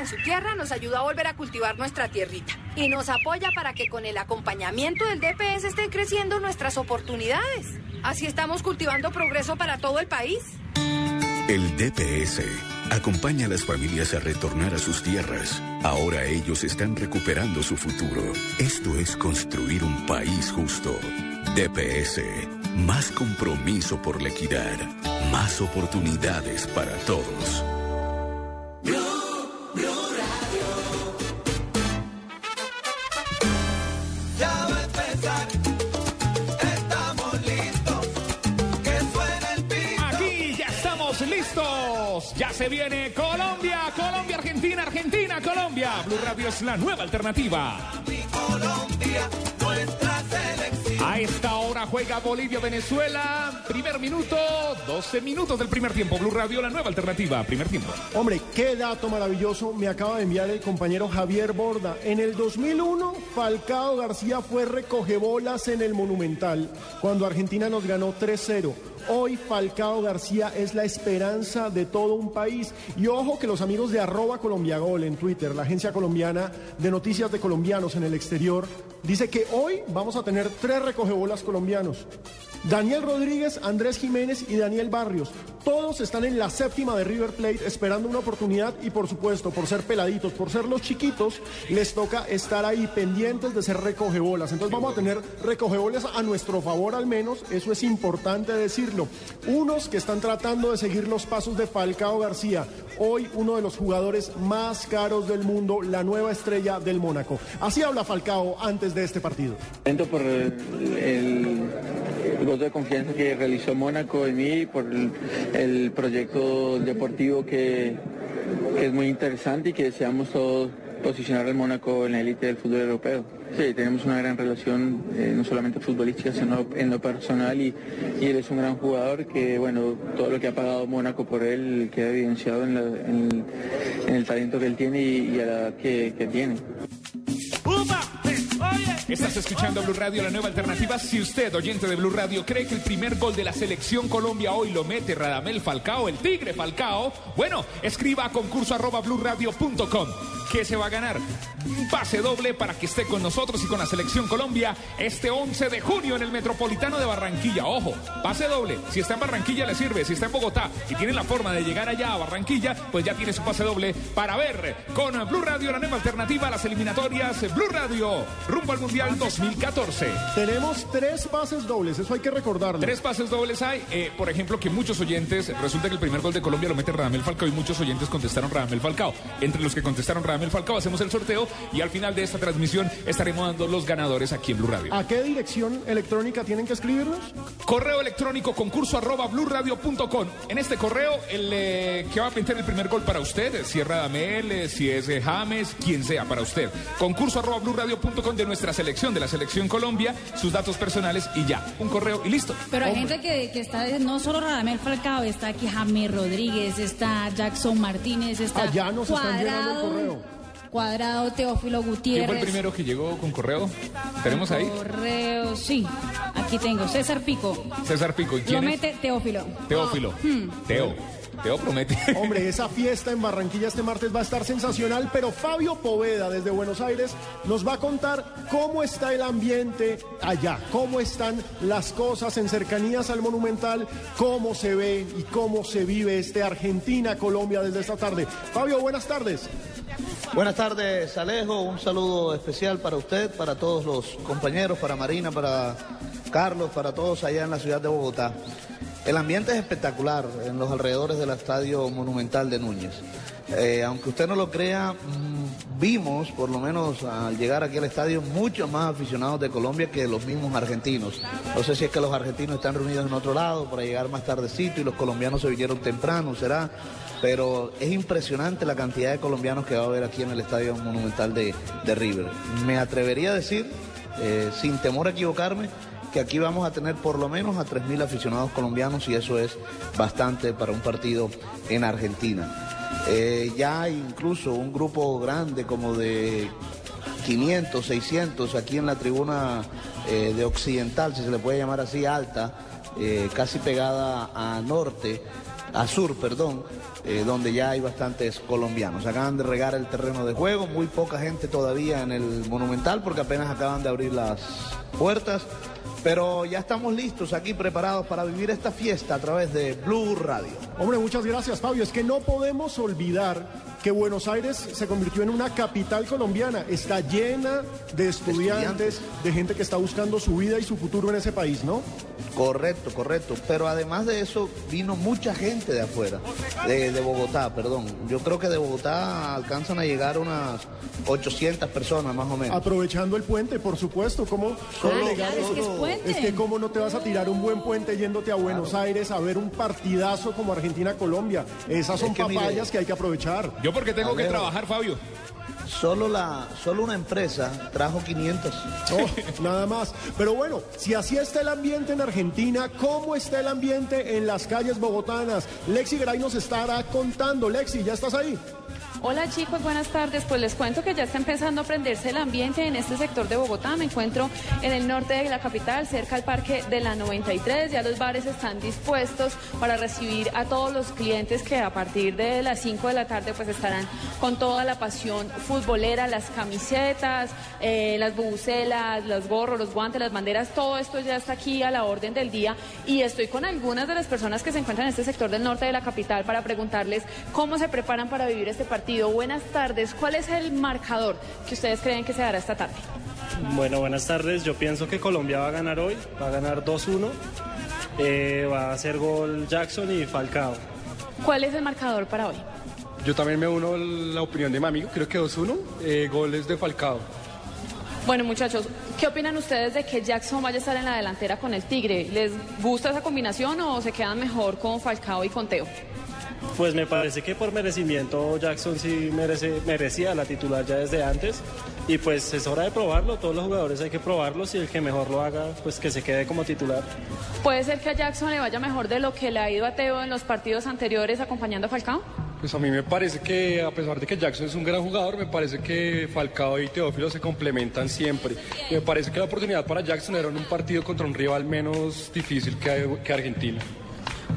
en su Tierra nos ayuda a volver a cultivar nuestra tierrita y nos apoya para que con el acompañamiento del DPS estén creciendo nuestras oportunidades. Así estamos cultivando progreso para todo el país. El DPS acompaña a las familias a retornar a sus tierras. Ahora ellos están recuperando su futuro. Esto es construir un país justo. DPS, más compromiso por la equidad, más oportunidades para todos. Ya se viene Colombia, Colombia, Argentina, Argentina, Colombia. Blue Radio es la nueva alternativa. A esta hora juega Bolivia, Venezuela. Primer minuto, 12 minutos del primer tiempo. Blue Radio, la nueva alternativa. Primer tiempo. Hombre, qué dato maravilloso me acaba de enviar el compañero Javier Borda. En el 2001, Falcao García fue recogebolas en el Monumental, cuando Argentina nos ganó 3-0. Hoy Falcao García es la esperanza de todo un país. Y ojo que los amigos de arroba colombiagol en Twitter, la agencia colombiana de noticias de colombianos en el exterior, dice que hoy vamos a tener tres recogebolas colombianos. Daniel Rodríguez, Andrés Jiménez y Daniel Barrios. Todos están en la séptima de River Plate esperando una oportunidad y por supuesto, por ser peladitos, por ser los chiquitos, les toca estar ahí pendientes de ser recogebolas. Entonces vamos a tener recogebolas a nuestro favor al menos, eso es importante decirlo. Unos que están tratando de seguir los pasos de Falcao García, hoy uno de los jugadores más caros del mundo, la nueva estrella del Mónaco. Así habla Falcao antes de este partido. Por el, el voto de confianza que realizó Mónaco en mí, por el, el proyecto deportivo que, que es muy interesante y que deseamos todos posicionar al Mónaco en la élite del fútbol europeo. Sí, tenemos una gran relación, eh, no solamente futbolística, sino en lo personal y, y él es un gran jugador que, bueno, todo lo que ha pagado Mónaco por él queda evidenciado en, la- en el, en el talento que él tiene y, y a la edad que, que tiene. Estás escuchando Blue Radio, la nueva alternativa. Si usted, oyente de Blue Radio, cree que el primer gol de la selección Colombia hoy lo mete Radamel Falcao, el Tigre Falcao, bueno, escriba a concurso. ¿Qué se va a ganar? Un pase doble para que esté con nosotros y con la selección Colombia este 11 de junio en el Metropolitano de Barranquilla. Ojo, pase doble. Si está en Barranquilla le sirve. Si está en Bogotá y tiene la forma de llegar allá a Barranquilla, pues ya tiene su pase doble para ver con Blue Radio, la nueva alternativa a las eliminatorias Blue Radio, rumbo al Mundial 2014. Tenemos tres pases dobles, eso hay que recordarlo. Tres pases dobles hay. Eh, por ejemplo, que muchos oyentes, resulta que el primer gol de Colombia lo mete Radamel Falcao y muchos oyentes contestaron Radamel Falcao. Entre los que contestaron Radamel Falcao hacemos el sorteo y al final de esta transmisión estaremos dando los ganadores aquí en Blue Radio. ¿A qué dirección electrónica tienen que escribirnos? Correo electrónico concurso arroba blueradio.com. En este correo, el eh, que va a meter el primer gol para usted, si es Radamel, eh, si es eh, James, quien sea para usted. Concurso arroba blueradio.com de nuestra selección, de la selección Colombia, sus datos personales y ya. Un correo y listo. Pero hay gente que, que está, no solo Radamel Falcao, está aquí James Rodríguez, está Jackson Martínez, está Allá Ah, nos están llenando el correo. Cuadrado, Teófilo ¿Quién Gutiérrez. fue el primero que llegó con correo? ¿Tenemos ahí? Correo, sí, aquí tengo, César Pico. César Pico. ¿Y Lo quién es? mete Teófilo. Teófilo. Hmm. Teo. Teo promete. Hombre, esa fiesta en Barranquilla este martes va a estar sensacional, pero Fabio Poveda desde Buenos Aires nos va a contar cómo está el ambiente allá, cómo están las cosas en cercanías al Monumental, cómo se ve y cómo se vive este Argentina-Colombia desde esta tarde. Fabio, buenas tardes. Buenas tardes, Alejo. Un saludo especial para usted, para todos los compañeros, para Marina, para Carlos, para todos allá en la ciudad de Bogotá. El ambiente es espectacular en los alrededores Estadio Monumental de Núñez. Eh, aunque usted no lo crea, mm, vimos, por lo menos al llegar aquí al estadio, muchos más aficionados de Colombia que los mismos argentinos. No sé si es que los argentinos están reunidos en otro lado para llegar más tardecito y los colombianos se vinieron temprano, será. Pero es impresionante la cantidad de colombianos que va a haber aquí en el Estadio Monumental de, de River. Me atrevería a decir, eh, sin temor a equivocarme, que aquí vamos a tener por lo menos a 3.000 aficionados colombianos y eso es bastante para un partido en Argentina. Eh, ya hay incluso un grupo grande como de 500, 600 aquí en la tribuna eh, de Occidental, si se le puede llamar así, alta, eh, casi pegada a norte, a sur, perdón, eh, donde ya hay bastantes colombianos. Acaban de regar el terreno de juego, muy poca gente todavía en el Monumental porque apenas acaban de abrir las puertas. Pero ya estamos listos aquí preparados para vivir esta fiesta a través de Blue Radio. Hombre, muchas gracias, Fabio. Es que no podemos olvidar que Buenos Aires se convirtió en una capital colombiana. Está llena de estudiantes, de gente que está buscando su vida y su futuro en ese país, ¿no? Correcto, correcto. Pero además de eso, vino mucha gente de afuera, de, de Bogotá, perdón. Yo creo que de Bogotá alcanzan a llegar unas 800 personas más o menos. Aprovechando el puente, por supuesto. ¿Cómo, cómo Claro, es que es puente. Es que cómo no te vas a tirar un buen puente yéndote a Buenos Aires a ver un partidazo como Argentina-Colombia. Esas son Es que mire- papayas que hay que aprovechar. Yo porque tengo que trabajar, Fabio. Solo, la, solo una empresa trajo 500. Oh, nada más. Pero bueno, si así está el ambiente en Argentina, ¿cómo está el ambiente en las calles bogotanas? Lexi Gray nos estará contando. Lexi, ¿ya estás ahí? Hola chicos, buenas tardes. Pues les cuento que ya está empezando a prenderse el ambiente en este sector de Bogotá. Me encuentro en el norte de la capital, cerca al parque de la 93. Ya los bares están dispuestos para recibir a todos los clientes que a partir de las 5 de la tarde pues estarán con toda la pasión futbolera, las camisetas, eh, las bubucelas, los gorros, los guantes, las banderas, todo esto ya está aquí a la orden del día y estoy con algunas de las personas que se encuentran en este sector del norte de la capital para preguntarles cómo se preparan para vivir este partido. Buenas tardes, ¿cuál es el marcador que ustedes creen que se dará esta tarde? Bueno, buenas tardes. Yo pienso que Colombia va a ganar hoy, va a ganar 2-1. Eh, va a hacer gol Jackson y Falcao. ¿Cuál es el marcador para hoy? Yo también me uno a la opinión de mi amigo, creo que 2-1, eh, goles de Falcao. Bueno, muchachos, ¿qué opinan ustedes de que Jackson vaya a estar en la delantera con el Tigre? ¿Les gusta esa combinación o se quedan mejor con Falcao y con Teo? Pues me parece que por merecimiento Jackson sí merece, merecía la titular ya desde antes. Y pues es hora de probarlo, todos los jugadores hay que probarlos y el que mejor lo haga, pues que se quede como titular. ¿Puede ser que a Jackson le vaya mejor de lo que le ha ido a Teo en los partidos anteriores acompañando a Falcao? Pues a mí me parece que, a pesar de que Jackson es un gran jugador, me parece que Falcao y Teófilo se complementan siempre. Me parece que la oportunidad para Jackson era en un partido contra un rival menos difícil que, que Argentina.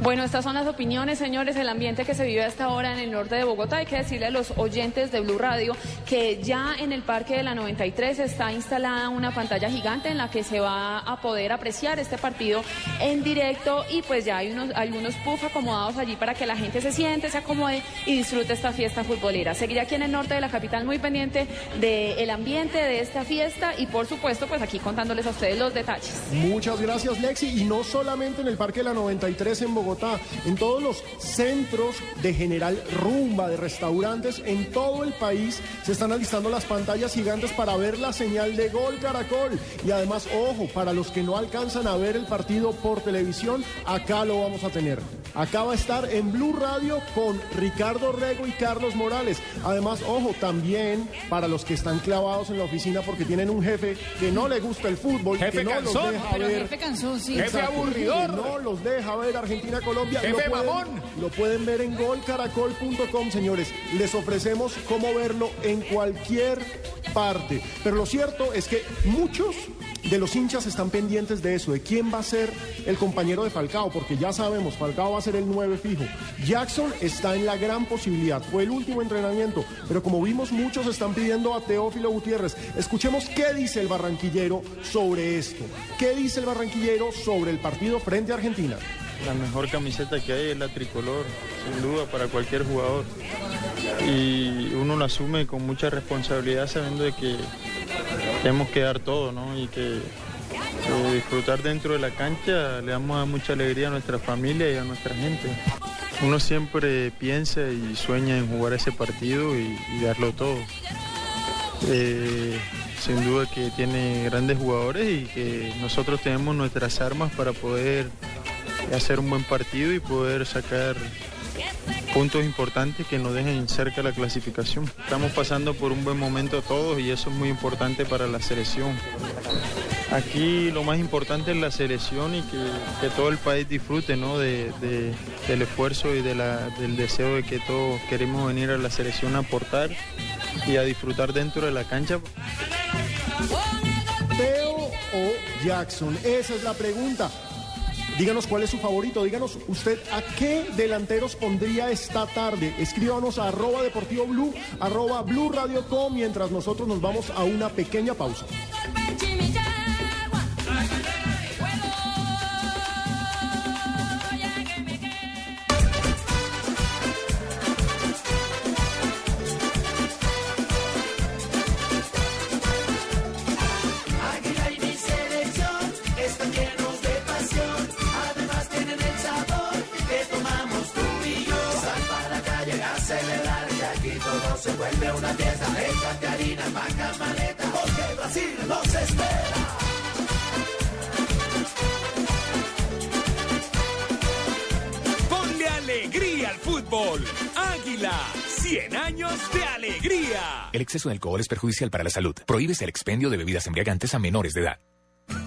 Bueno, estas son las opiniones, señores, el ambiente que se vive hasta ahora en el norte de Bogotá. Hay que decirle a los oyentes de Blue Radio que ya en el Parque de la 93 está instalada una pantalla gigante en la que se va a poder apreciar este partido en directo y pues ya hay unos, algunos puff acomodados allí para que la gente se siente, se acomode y disfrute esta fiesta futbolera. Seguiré aquí en el norte de la capital muy pendiente del ambiente de esta fiesta y por supuesto pues aquí contándoles a ustedes los detalles. Muchas gracias, Lexi. Y no solamente en el Parque de la 93 en Bogotá, en todos los centros de general rumba, de restaurantes, en todo el país se están alistando las pantallas gigantes para ver la señal de Gol Caracol. Y además, ojo, para los que no alcanzan a ver el partido por televisión, acá lo vamos a tener. Acá va a estar en Blue Radio con Ricardo Rego y Carlos Morales. Además, ojo, también para los que están clavados en la oficina porque tienen un jefe que no le gusta el fútbol, Jefe que no cansón. los deja Pero ver. jefe cansón, sí. Jefe aburridor. que no los deja ver Argentina Colombia. Lo pueden, mamón. Lo pueden ver en golcaracol.com, señores. Les ofrecemos cómo verlo en cualquier parte. Pero lo cierto es que muchos de los hinchas están pendientes de eso, de quién va a ser el compañero de Falcao, porque ya sabemos, Falcao va a ser el 9 fijo. Jackson está en la gran posibilidad, fue el último entrenamiento, pero como vimos muchos están pidiendo a Teófilo Gutiérrez. Escuchemos qué dice el barranquillero sobre esto, qué dice el barranquillero sobre el partido frente a Argentina. La mejor camiseta que hay es la tricolor, sin duda, para cualquier jugador. Y uno lo asume con mucha responsabilidad sabiendo que tenemos que dar todo, ¿no? Y que disfrutar dentro de la cancha le damos mucha alegría a nuestra familia y a nuestra gente. Uno siempre piensa y sueña en jugar ese partido y, y darlo todo. Eh, sin duda que tiene grandes jugadores y que nosotros tenemos nuestras armas para poder hacer un buen partido y poder sacar puntos importantes que nos dejen cerca la clasificación. Estamos pasando por un buen momento todos y eso es muy importante para la selección. Aquí lo más importante es la selección y que, que todo el país disfrute ¿no? de, de- del esfuerzo y del deseo de que todos queremos venir a la selección a aportar y a disfrutar dentro de la cancha. Teo o Jackson, esa es la pregunta. Díganos cuál es su favorito, díganos usted a qué delanteros pondría esta tarde. Escríbanos a arroba deportivo blue, arroba blue radio mientras nosotros nos vamos a una pequeña pausa. Se vuelve una fiesta. Échate harina, vaca, maleta, porque Brasil nos espera. Ponle alegría al fútbol. Águila, 100 años de alegría. El exceso de alcohol es perjudicial para la salud. Prohíbes el expendio de bebidas embriagantes a menores de edad.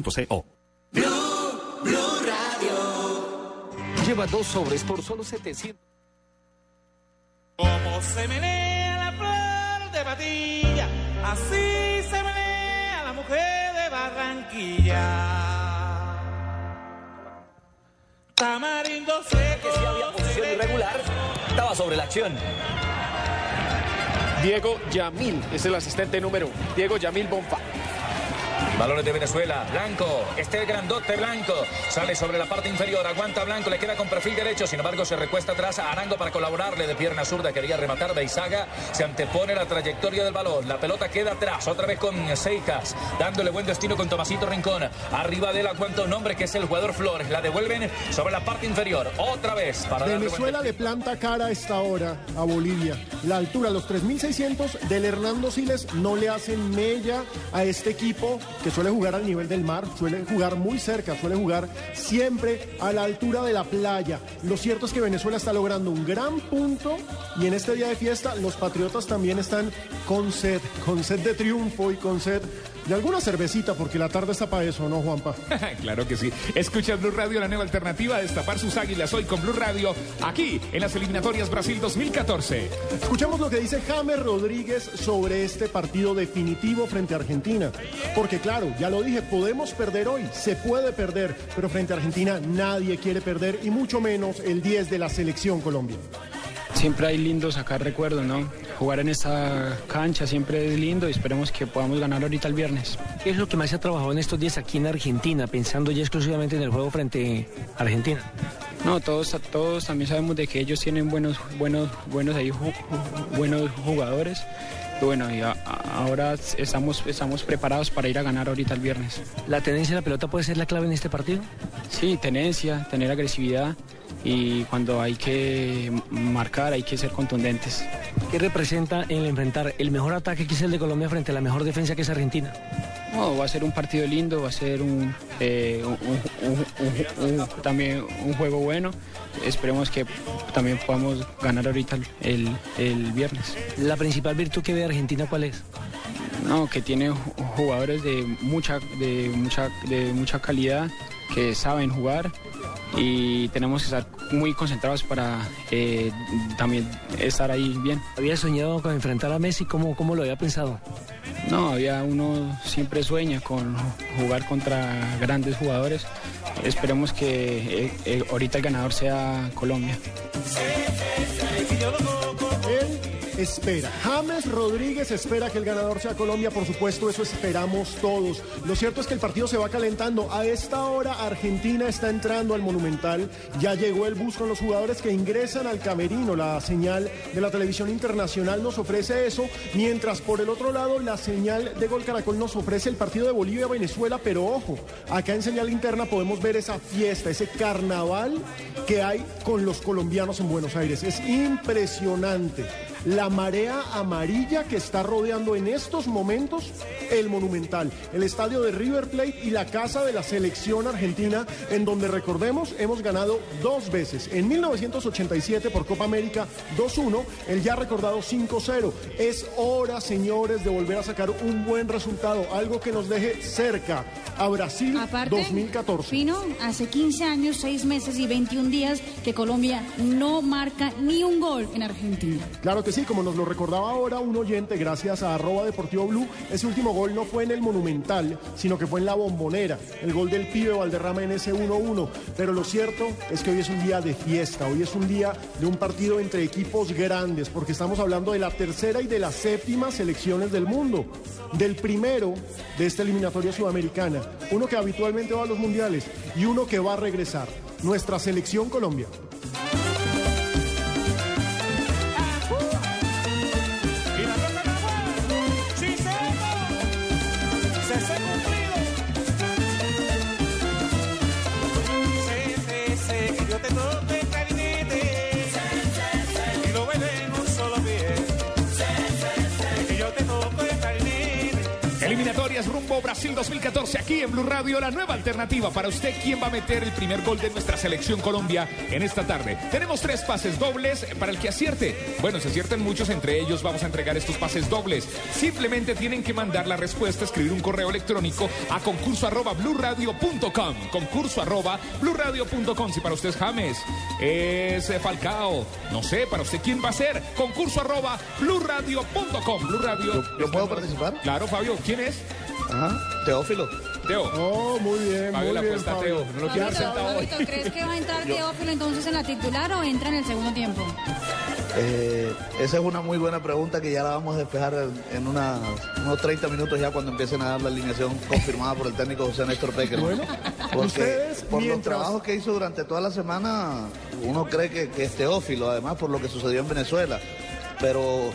movistar.co. Lleva dos sobres por solo 700. Como se menea la flor de patilla, así se menea la mujer de Barranquilla. Tamarindo seco. Que si había posición irregular, estaba sobre la acción. Diego Yamil es el asistente número uno. Diego Yamil Bonfa. Balones de Venezuela, Blanco, este grandote Blanco, sale sobre la parte inferior, aguanta Blanco, le queda con perfil derecho, sin embargo se recuesta atrás a Arango para colaborarle de pierna zurda, quería rematar Beizaga, se antepone la trayectoria del balón, la pelota queda atrás, otra vez con Seijas, dándole buen destino con Tomasito Rincón, arriba de él aguanta un hombre que es el jugador Flores, la devuelven sobre la parte inferior, otra vez para Venezuela le planta cara a esta hora a Bolivia. La altura, los 3.600 del Hernando Siles no le hacen mella a este equipo que suele jugar al nivel del mar, suele jugar muy cerca, suele jugar siempre a la altura de la playa. Lo cierto es que Venezuela está logrando un gran punto y en este día de fiesta los patriotas también están con sed, con sed de triunfo y con sed de alguna cervecita porque la tarde está para eso, ¿no, Juanpa? claro que sí. Escucha Blue Radio, la nueva alternativa a destapar sus águilas hoy con Blue Radio, aquí en las eliminatorias Brasil 2014. Escuchemos lo que dice James Rodríguez sobre este partido definitivo frente a Argentina. Porque claro, ya lo dije, podemos perder hoy, se puede perder, pero frente a Argentina nadie quiere perder y mucho menos el 10 de la selección Colombia. Siempre hay lindo sacar recuerdos, ¿no? Jugar en esta cancha siempre es lindo y esperemos que podamos ganar ahorita el viernes. ¿Qué es lo que más se ha trabajado en estos días aquí en Argentina, pensando ya exclusivamente en el juego frente a Argentina? No, todos, todos también sabemos de que ellos tienen buenos, buenos, buenos ahí, ju- ju- buenos jugadores. Y bueno, y a- a- ahora estamos, estamos preparados para ir a ganar ahorita el viernes. ¿La tenencia de la pelota puede ser la clave en este partido? Sí, tenencia, tener agresividad y cuando hay que marcar hay que ser contundentes. ¿Qué representa el enfrentar el mejor ataque que es el de Colombia frente a la mejor defensa que es Argentina? No, va a ser un partido lindo, va a ser un, eh, un- un- un- un- también un juego bueno. Esperemos que también podamos ganar ahorita el, el viernes. La principal virtud que ve Argentina, ¿cuál es? No, que tiene ju- jugadores de mucha, de mucha, de mucha calidad, que saben jugar y tenemos que estar muy concentrados para eh, también estar ahí bien. ¿Había soñado con enfrentar a Messi? ¿Cómo, cómo lo había pensado? No, había uno siempre sueña con jugar contra grandes jugadores. Esperemos que eh, eh, ahorita el ganador sea Colombia. Espera. James Rodríguez espera que el ganador sea Colombia, por supuesto, eso esperamos todos. Lo cierto es que el partido se va calentando. A esta hora Argentina está entrando al Monumental. Ya llegó el bus con los jugadores que ingresan al camerino. La señal de la televisión internacional nos ofrece eso, mientras por el otro lado la señal de Gol Caracol nos ofrece el partido de Bolivia-Venezuela, pero ojo, acá en señal interna podemos ver esa fiesta, ese carnaval que hay con los colombianos en Buenos Aires. Es impresionante la marea amarilla que está rodeando en estos momentos el Monumental, el estadio de River Plate y la casa de la selección argentina, en donde recordemos hemos ganado dos veces. En 1987 por Copa América 2-1, el ya recordado 5-0. Es hora, señores, de volver a sacar un buen resultado, algo que nos deje cerca a Brasil Aparte, 2014. Fino, hace 15 años, 6 meses y 21 días que Colombia no marca ni un gol en Argentina. Claro que sí, como nos lo recordaba ahora un oyente, gracias a arroba Deportivo Blue, ese último gol no fue en el Monumental, sino que fue en la Bombonera, el gol del pibe Valderrama en ese 1-1. Pero lo cierto es que hoy es un día de fiesta, hoy es un día de un partido entre equipos grandes, porque estamos hablando de la tercera y de la séptima selecciones del mundo, del primero de esta eliminatoria sudamericana, uno que habitualmente va a los mundiales y uno que va a regresar, nuestra selección Colombia. Eliminatorias rumbo Brasil 2014 aquí en Blue Radio, la nueva alternativa para usted. ¿Quién va a meter el primer gol de nuestra selección Colombia en esta tarde? Tenemos tres pases dobles para el que acierte. Bueno, se acierten muchos, entre ellos vamos a entregar estos pases dobles. Simplemente tienen que mandar la respuesta, escribir un correo electrónico a concurso arroba blurradio.com. Concurso arroba blurradio.com. Si para usted es James, es eh, Falcao, no sé, para usted quién va a ser. Concurso arroba blurradio.com. Blue Radio. ¿Yo puedo participar? Claro, Fabio, ¿quién es? Ajá, Teófilo. Teo. Oh, muy bien, muy la bien, apuesta a Fabio. Teo. No lo quiero sentado hoy. ¿crees que va a entrar Teófilo entonces en la titular o entra en el segundo tiempo? Eh, esa es una muy buena pregunta que ya la vamos a despejar en, unos 30 minutos ya cuando empiecen a dar la alineación confirmada por el técnico José Néstor Pecker. Bueno, Porque ustedes, por los trabajos que hizo durante toda la semana, uno cree que, que es Teófilo, además por lo que sucedió en Venezuela. Pero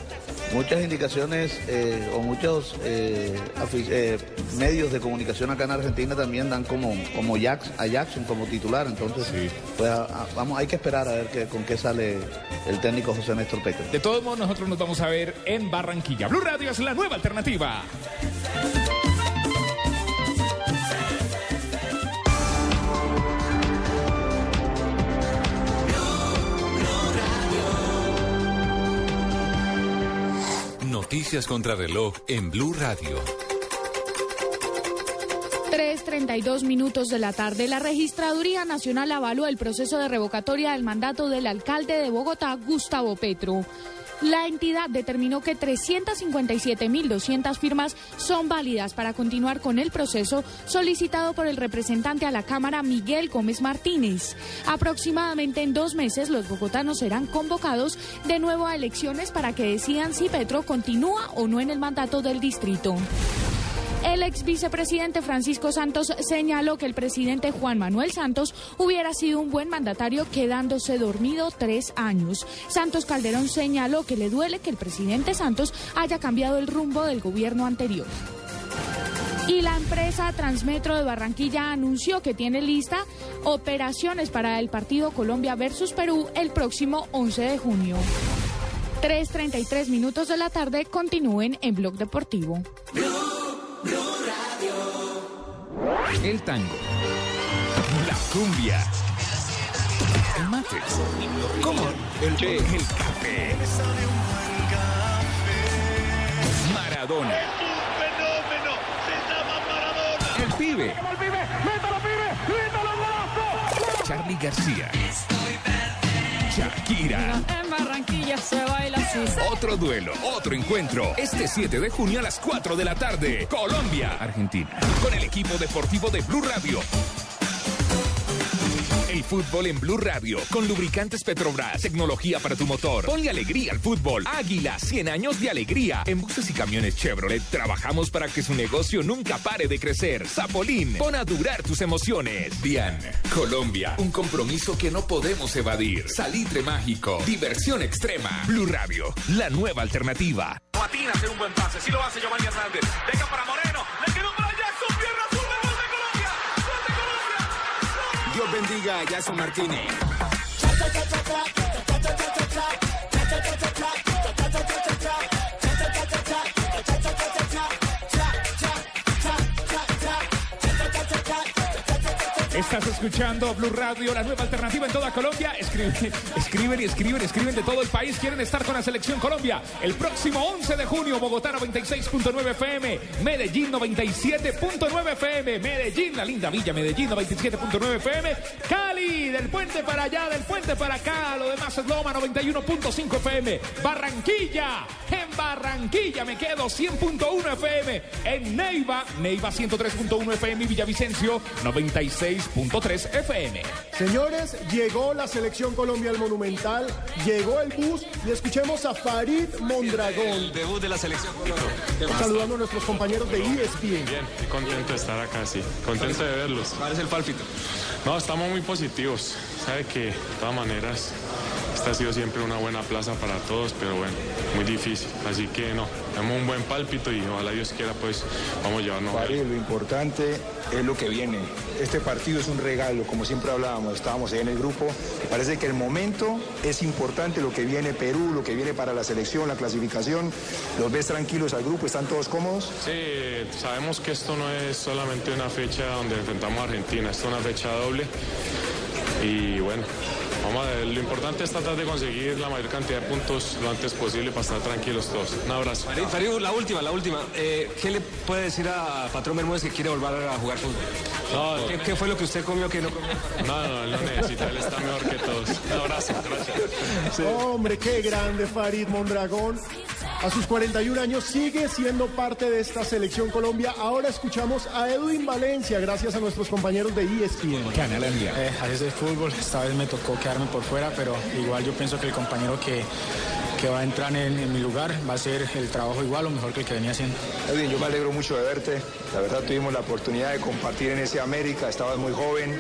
muchas indicaciones eh, o muchos eh, eh, medios de comunicación acá en Argentina también dan como, como Jax- a Jackson como titular. Entonces, pues, a- a- vamos, hay que esperar a ver qué- con qué sale el técnico José Néstor Pecker. De todos modos, nosotros nos vamos a ver en Barranquilla. Blue Radio es la nueva alternativa. Noticias contra reloj en Blue Radio. 3.32 minutos de la tarde, la Registraduría Nacional avaló el proceso de revocatoria del mandato del alcalde de Bogotá, Gustavo Petro. La entidad determinó que 357.200 firmas son válidas para continuar con el proceso solicitado por el representante a la Cámara Miguel Gómez Martínez. Aproximadamente en dos meses los bogotanos serán convocados de nuevo a elecciones para que decidan si Petro continúa o no en el mandato del distrito. El ex vicepresidente Francisco Santos señaló que el presidente Juan Manuel Santos hubiera sido un buen mandatario quedándose dormido tres años. Santos Calderón señaló que le duele que el presidente Santos haya cambiado el rumbo del gobierno anterior. Y la empresa Transmetro de Barranquilla anunció que tiene lista operaciones para el partido Colombia versus Perú el próximo 11 de junio. 3.33 minutos de la tarde continúen en Blog Deportivo. El tango, la cumbia, el mate, ¿cómo? El, el café, Maradona, el pibe, Charlie García, Shakira. En Barranquilla se baila así. Otro duelo, otro encuentro. Este 7 de junio a las 4 de la tarde. Colombia, Argentina. Con el equipo deportivo de Blue Radio. Fútbol en Blue Radio. Con lubricantes Petrobras. Tecnología para tu motor. Ponle alegría al fútbol. Águila, 100 años de alegría. En buses y camiones Chevrolet trabajamos para que su negocio nunca pare de crecer. Zapolín, pon a durar tus emociones. Dian, Colombia. Un compromiso que no podemos evadir. Salitre mágico. Diversión extrema. Blue Radio. La nueva alternativa. Patina hacer un buen pase. Sí lo hace Giovanni Hernández. Deja para Moreno. Bendiga a Martínez. Estás escuchando Blue Radio, la nueva alternativa en toda Colombia. Escriben, escriben y escriben, escriben de todo el país. Quieren estar con la selección Colombia. El próximo 11 de junio, Bogotá 96.9 FM, Medellín 97.9 FM, Medellín, la linda villa, Medellín 97.9 FM, Cali, del puente para allá, del puente para acá, lo demás es Loma 91.5 FM, Barranquilla, en Barranquilla me quedo 100.1 FM, en Neiva, Neiva 103.1 FM, y Villavicencio 96. 101.3 FM. Señores, llegó la selección Colombia al Monumental, llegó el bus y escuchemos a Farid Mondragón. El debut de la selección Colombia. Saludando a nuestros compañeros de ESPN. Bien, contento de estar acá, sí. Contento de verlos. ¿Cuál es el pálpito? No, estamos muy positivos. Sabe que, de todas maneras, esta ha sido siempre una buena plaza para todos, pero bueno, muy difícil. Así que no, tenemos un buen pálpito y ojalá Dios quiera, pues vamos a llevarnos. Lo importante es lo que viene. Este partido es un regalo, como siempre hablábamos, estábamos ahí en el grupo. Parece que el momento es importante, lo que viene Perú, lo que viene para la selección, la clasificación. Los ves tranquilos al grupo, están todos cómodos. Sí, sabemos que esto no es solamente una fecha donde enfrentamos a Argentina, esto es una fecha doble. Y bueno, vamos a ver, lo importante es tratar de conseguir la mayor cantidad de puntos lo antes posible para estar tranquilos todos. Un abrazo. Farid, Farid, la última, la última. Eh, ¿Qué le puede decir a Patrón Bermúdez que quiere volver a jugar fútbol? No, ¿Qué, qué fue lo que usted comió que no comió? No, no, él no necesita, él está mejor que todos. Un abrazo, gracias. Hombre, qué grande Farid Mondragón. A sus 41 años sigue siendo parte de esta selección Colombia. Ahora escuchamos a Edwin Valencia, gracias a nuestros compañeros de ESPN. Eh, así es el fútbol, esta vez me tocó por fuera, pero igual yo pienso que el compañero que, que va a entrar en, mi lugar va a hacer el trabajo igual o mejor que el que venía haciendo. Edwin, yo me alegro mucho de verte. La verdad tuvimos la oportunidad de compartir en ese América, estabas muy joven.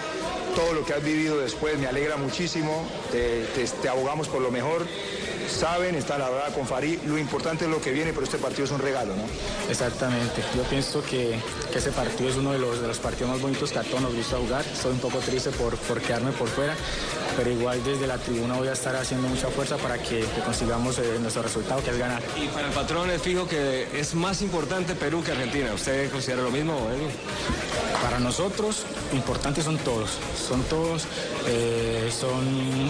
Todo lo que has vivido después me alegra muchísimo. Te abogamos por lo mejor. Saben, está la verdad con Farid. Lo importante es lo que viene, pero este partido es un regalo, ¿no? Exactamente, yo pienso que, que ese partido es uno de los, de los partidos más bonitos que a todos nos gusta jugar. Estoy un poco triste por, por quedarme por fuera, pero igual desde la tribuna voy a estar haciendo mucha fuerza para que, que consigamos eh, nuestro resultado, que es ganar. Y para el patrón es fijo que es más importante Perú que Argentina. ¿Usted considera lo mismo, Edwin? Para nosotros, importantes son todos, son todos, eh, son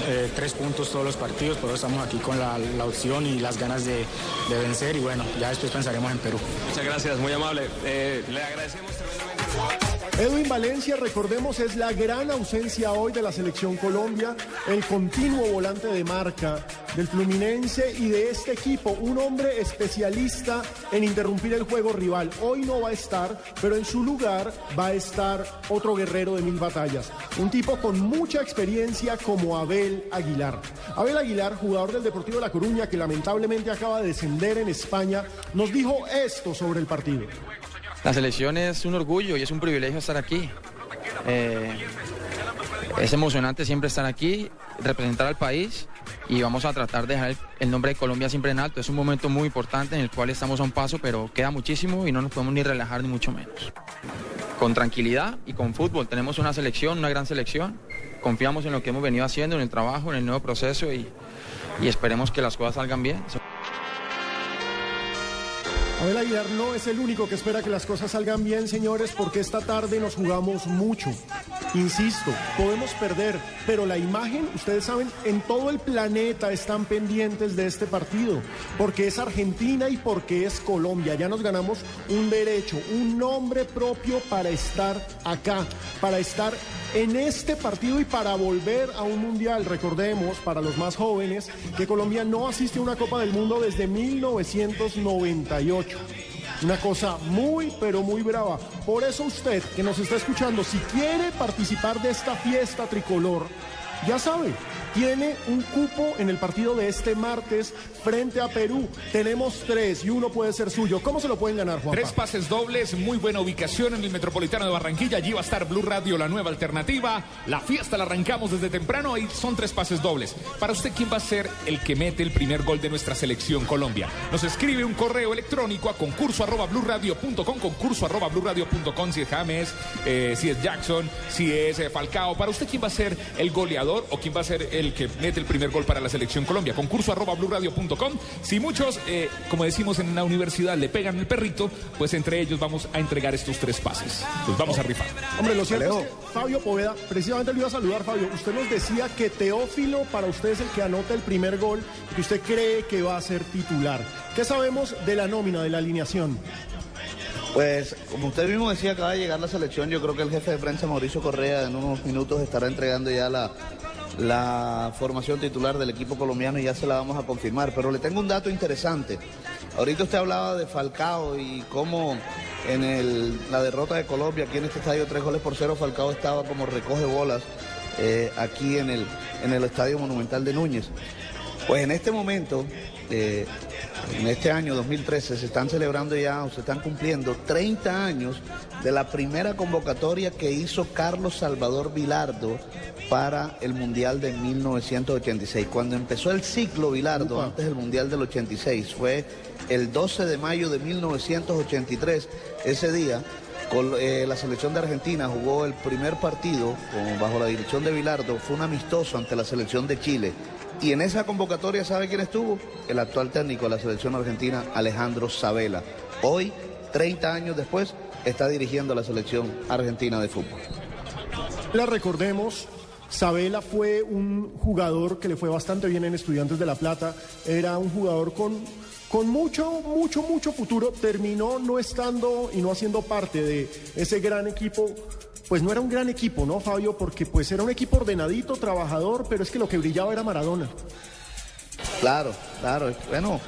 eh, tres puntos todos los partidos, por eso estamos aquí con la, la opción y las ganas de, vencer y bueno, ya después pensaremos en Perú. Muchas gracias, muy amable. Eh, le agradecemos Edwin Valencia, recordemos, es la gran ausencia hoy de la selección Colombia, el continuo volante de marca del Fluminense y de este equipo, un hombre especialista en interrumpir el juego rival. Hoy no va a estar, pero en su lugar va a estar otro guerrero de mil batallas, un tipo con mucha experiencia como Abel Aguilar. Abel Aguilar, jugador del Deportivo de La Coruña, que lamentablemente acaba de descender en España, nos dijo esto sobre el partido. La selección es un orgullo y es un privilegio estar aquí. Eh, es emocionante siempre estar aquí, representar al país y vamos a tratar de dejar el, nombre de Colombia siempre en alto. Es un momento muy importante en el cual estamos a un paso, pero queda muchísimo y no nos podemos ni relajar ni mucho menos. Con tranquilidad y con fútbol. Tenemos una selección, una gran selección. Confiamos en lo que hemos venido haciendo, en el trabajo, en el nuevo proceso y, y esperemos que las cosas salgan bien. Abel Aguilar no es el único que espera que las cosas salgan bien, señores, porque esta tarde nos jugamos mucho. Insisto, podemos perder, pero la imagen, ustedes saben, en todo el planeta están pendientes de este partido, porque es Argentina y porque es Colombia. Ya nos ganamos un derecho, un nombre propio para estar acá, para estar en este partido y para volver a un mundial. Recordemos, para los más jóvenes, que Colombia no asiste a una Copa del Mundo desde 1998. Una cosa muy, pero muy brava. Por eso usted que nos está escuchando, si quiere participar de esta fiesta tricolor, ya sabe, tiene un cupo en el partido de este martes frente a Perú. Tenemos tres y uno puede ser suyo. ¿Cómo se lo pueden ganar, Juan? Tres pases dobles, muy buena ubicación en el Metropolitano de Barranquilla. Allí va a estar Blue Radio, la nueva alternativa. La fiesta la arrancamos desde temprano y son tres pases dobles. Para usted, ¿quién va a ser el que mete el primer gol de nuestra selección Colombia? Nos escribe un correo electrónico a concurso arroba blurradio.com, concurso arroba blurradio.com, si es James, eh, si es Jackson, si es eh, Falcao. Para usted, ¿quién va a ser el goleador o quién va a ser el que mete el primer gol para la selección Colombia? Concurso arroba blurradio.com. Si muchos, eh, como decimos en la universidad, le pegan el perrito, pues entre ellos vamos a entregar estos tres pases. Los vamos a rifar. Hombre, lo cierto es que Fabio Poveda, precisamente le iba a saludar, Fabio. Usted nos decía que Teófilo para usted es el que anota el primer gol y que usted cree que va a ser titular. ¿Qué sabemos de la nómina, de la alineación? Pues, como usted mismo decía, acaba de llegar la selección. Yo creo que el jefe de prensa, Mauricio Correa, en unos minutos estará entregando ya la, la formación titular del equipo colombiano y ya se la vamos a confirmar. Pero le tengo un dato interesante. Ahorita usted hablaba de Falcao y cómo en el- la derrota de Colombia aquí en este estadio, tres goles por cero, Falcao estaba como recoge bolas eh, aquí en el, en el Estadio Monumental de Núñez. Pues en este momento, eh, en este año 2013, se están celebrando ya, o se están cumpliendo 30 años de la primera convocatoria que hizo Carlos Salvador Vilardo para el Mundial de 1986. Cuando empezó el ciclo Vilardo, antes del Mundial del 86, fue el 12 de mayo de 1983. Ese día, Col- eh, la selección de Argentina jugó el primer partido con- bajo la dirección de Vilardo, fue un amistoso ante la selección de Chile. Y en esa convocatoria, ¿sabe quién estuvo? El actual técnico de la selección argentina, Alejandro Sabela. Hoy, 30 años después, está dirigiendo la selección argentina de fútbol. La recordemos, Sabela fue un jugador que le fue bastante bien en Estudiantes de La Plata. Era un jugador con, con mucho, mucho, mucho futuro. Terminó no estando y no haciendo parte de ese gran equipo. Pues no era un gran equipo, ¿no, Fabio? Porque pues era un equipo ordenadito, trabajador, pero es que lo que brillaba era Maradona. Claro, claro. Bueno,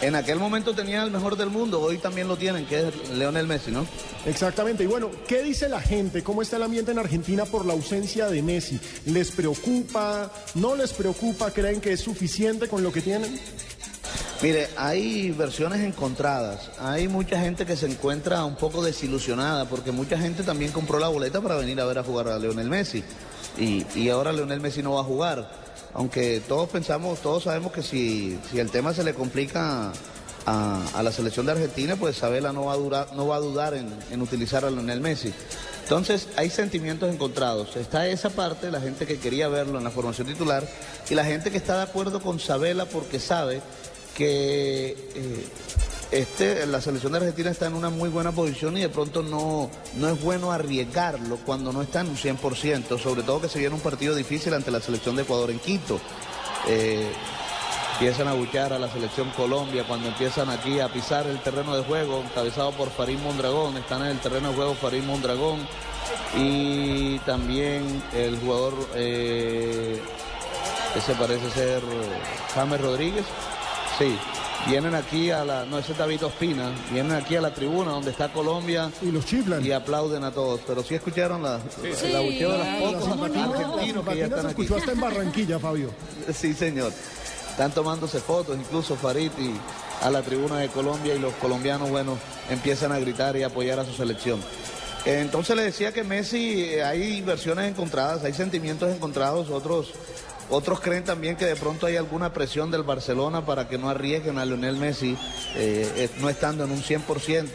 en aquel momento tenía el mejor del mundo, hoy también lo tienen, que es Leonel Messi, ¿no? Exactamente. Y bueno, ¿qué dice la gente? ¿Cómo está el ambiente en Argentina por la ausencia de Messi? ¿Les preocupa? ¿No les preocupa? ¿Creen que es suficiente con lo que tienen? Mire, hay versiones encontradas. Hay mucha gente que se encuentra un poco desilusionada porque mucha gente también compró la boleta para venir a ver a jugar a Leonel Messi. Y, y ahora Leonel Messi no va a jugar. Aunque todos pensamos, todos sabemos que si, si el tema se le complica a, a la selección de Argentina, pues Sabela no va a, durar, no va a dudar en, en utilizar a Leonel Messi. Entonces hay sentimientos encontrados. Está esa parte, la gente que quería verlo en la formación titular, y la gente que está de acuerdo con Sabela porque sabe que eh, este, la selección de Argentina está en una muy buena posición y de pronto no, no es bueno arriesgarlo cuando no está en un 100%, sobre todo que se viene un partido difícil ante la selección de Ecuador en Quito. Eh, empiezan a buchar a la selección Colombia cuando empiezan aquí a pisar el terreno de juego, encabezado por Farid Mondragón, están en el terreno de juego Farid Mondragón y también el jugador eh, ese parece ser James Rodríguez, sí, vienen aquí a la, no ese es David Ospina, vienen aquí a la tribuna donde está Colombia y los chiflan y aplauden a todos, pero sí escucharon la, Sí. la bucheo de los pocos argentinos que ya están se aquí. escuchó hasta en Barranquilla, Fabio. Sí, señor. Están tomándose fotos, incluso Farid y a la tribuna de Colombia y los colombianos, bueno, empiezan a gritar y apoyar a su selección. Eh, Entonces le decía que Messi, eh, hay versiones encontradas, hay sentimientos encontrados, otros, otros creen también que de pronto hay alguna presión del Barcelona para que no arriesguen a Lionel Messi, eh, no estando en un 100%.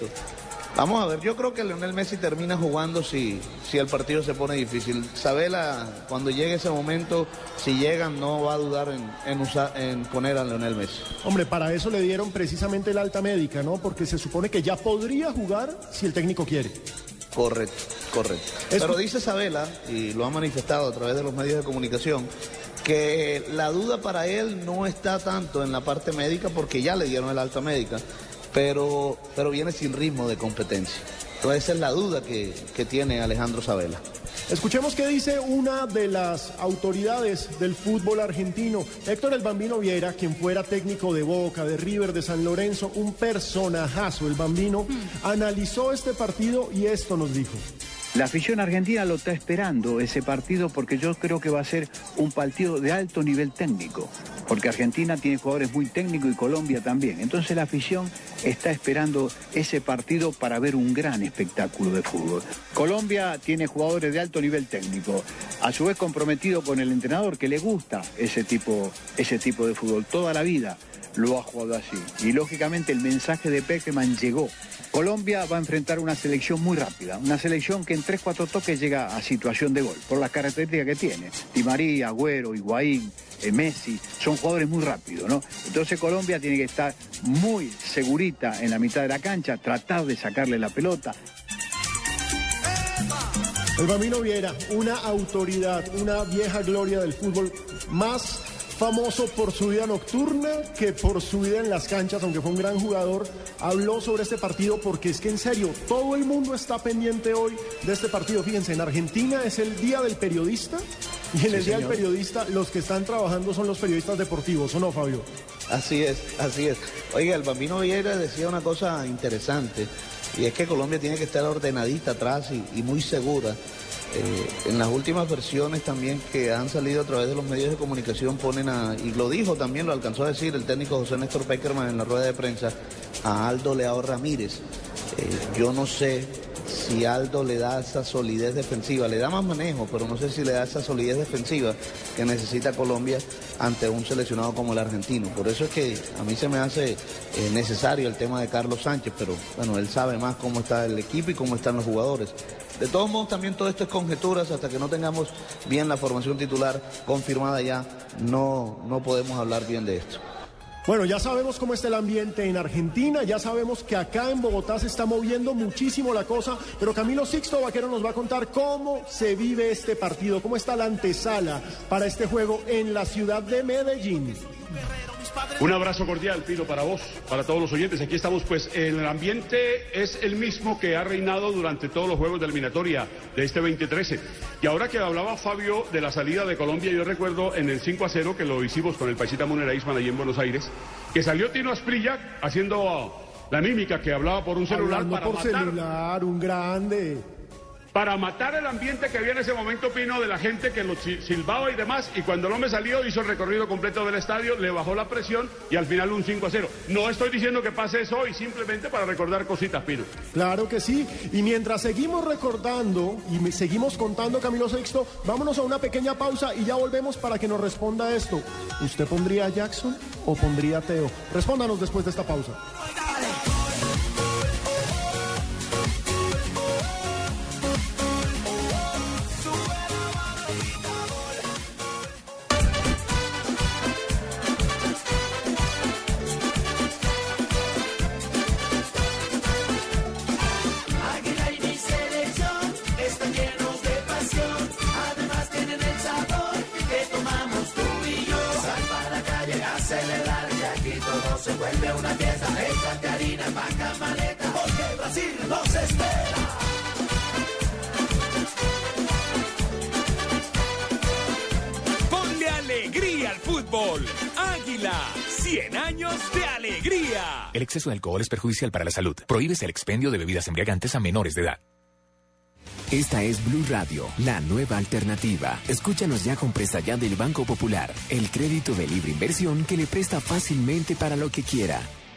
Vamos a ver, yo creo que Leonel Messi termina jugando si, si el partido se pone difícil. Sabela, cuando llegue ese momento, si llegan, no va a dudar en, en, usar, en poner a Leonel Messi. Hombre, para eso le dieron precisamente la alta médica, ¿no? Porque se supone que ya podría jugar si el técnico quiere. Correcto, correcto. Pero dice Sabela, y lo ha manifestado a través de los medios de comunicación, que la duda para él no está tanto en la parte médica porque ya le dieron el alta médica, pero, pero viene sin ritmo de competencia. Entonces esa es la duda que, que tiene Alejandro Sabela. Escuchemos qué dice una de las autoridades del fútbol argentino, Héctor El Bambino Viera, quien fuera técnico de Boca, de River, de San Lorenzo, un personajazo. El Bambino analizó este partido y esto nos dijo. La afición argentina lo está esperando ese partido porque yo creo que va a ser un partido de alto nivel técnico, porque Argentina tiene jugadores muy técnicos y Colombia también. Entonces la afición está esperando ese partido para ver un gran espectáculo de fútbol. Colombia tiene jugadores de alto nivel técnico, a su vez comprometido con el entrenador que le gusta ese tipo, ese tipo de fútbol toda la vida lo ha jugado así. Y lógicamente el mensaje de Peckerman llegó. Colombia va a enfrentar una selección muy rápida, una selección que en 3-4 toques llega a situación de gol, por las características que tiene. Di María, Agüero, Higuaín, Messi, son jugadores muy rápidos, ¿no? Entonces Colombia tiene que estar muy segurita en la mitad de la cancha, tratar de sacarle la pelota. El Bambino Viera, una autoridad, una vieja gloria del fútbol más famoso por su vida nocturna que por su vida en las canchas, aunque fue un gran jugador, habló sobre este partido porque es que en serio, todo el mundo está pendiente hoy de este partido. Fíjense, en Argentina es el Día del Periodista y en Sí, el Día del. Periodista los que están trabajando son los periodistas deportivos, ¿o no, Fabio? Así es, así es. Oiga, el Bambino Vieira decía una cosa interesante, y es que Colombia tiene que estar ordenadita atrás y, y muy segura. Eh, en las últimas versiones también que han salido a través de los medios de comunicación ponen a, y lo dijo también, lo alcanzó a decir el técnico José Néstor Peckerman en la rueda de prensa, a Aldo Leao Ramírez. Eh, yo no sé si Aldo le da esa solidez defensiva, le da más manejo, pero no sé si le da esa solidez defensiva que necesita Colombia ante un seleccionado como el argentino. Por eso es que a mí se me hace eh, necesario el tema de Carlos Sánchez, pero bueno, él sabe más cómo está el equipo y cómo están los jugadores. De todos modos, también todo esto es conjeturas, hasta que no tengamos bien la formación titular confirmada ya, no, no podemos hablar bien de esto. Bueno, ya sabemos cómo está el ambiente en Argentina, ya sabemos que acá en Bogotá se está moviendo muchísimo la cosa, pero Camilo Sixto Vaquero nos va a contar cómo se vive este partido, cómo está la antesala para este juego en la ciudad de Medellín. Un abrazo cordial, Pino, para vos, para todos los oyentes. Aquí estamos, pues el ambiente es el mismo que ha reinado durante todos los juegos de eliminatoria de este 2013. Y ahora que hablaba Fabio de la salida de Colombia, yo recuerdo en el 5 a 0 que lo hicimos con el paisita Munera Isman allí en Buenos Aires, que salió Tino Asprilla haciendo la mímica que hablaba por un celular Hablando para por matar celular, un grande. Para matar el ambiente que había en ese momento, Pino, de la gente que lo silbaba y demás, y cuando no me salió, hizo el recorrido completo del estadio, le bajó la presión y al final un 5 a 0. No estoy diciendo que pase eso hoy, simplemente para recordar cositas, Pino. Claro que sí. Y mientras seguimos recordando y seguimos contando Camilo Sexto, vámonos a una pequeña pausa y ya volvemos para que nos responda esto. ¿Usted pondría a Jackson o pondría a Teo? Respóndanos después de esta pausa. Exceso de alcohol es perjudicial para la salud. Prohíbes el expendio de bebidas embriagantes a menores de edad. Esta es Blue Radio, la nueva alternativa. Escúchanos ya con presta ya del Banco Popular, el crédito de libre inversión que le presta fácilmente para lo que quiera.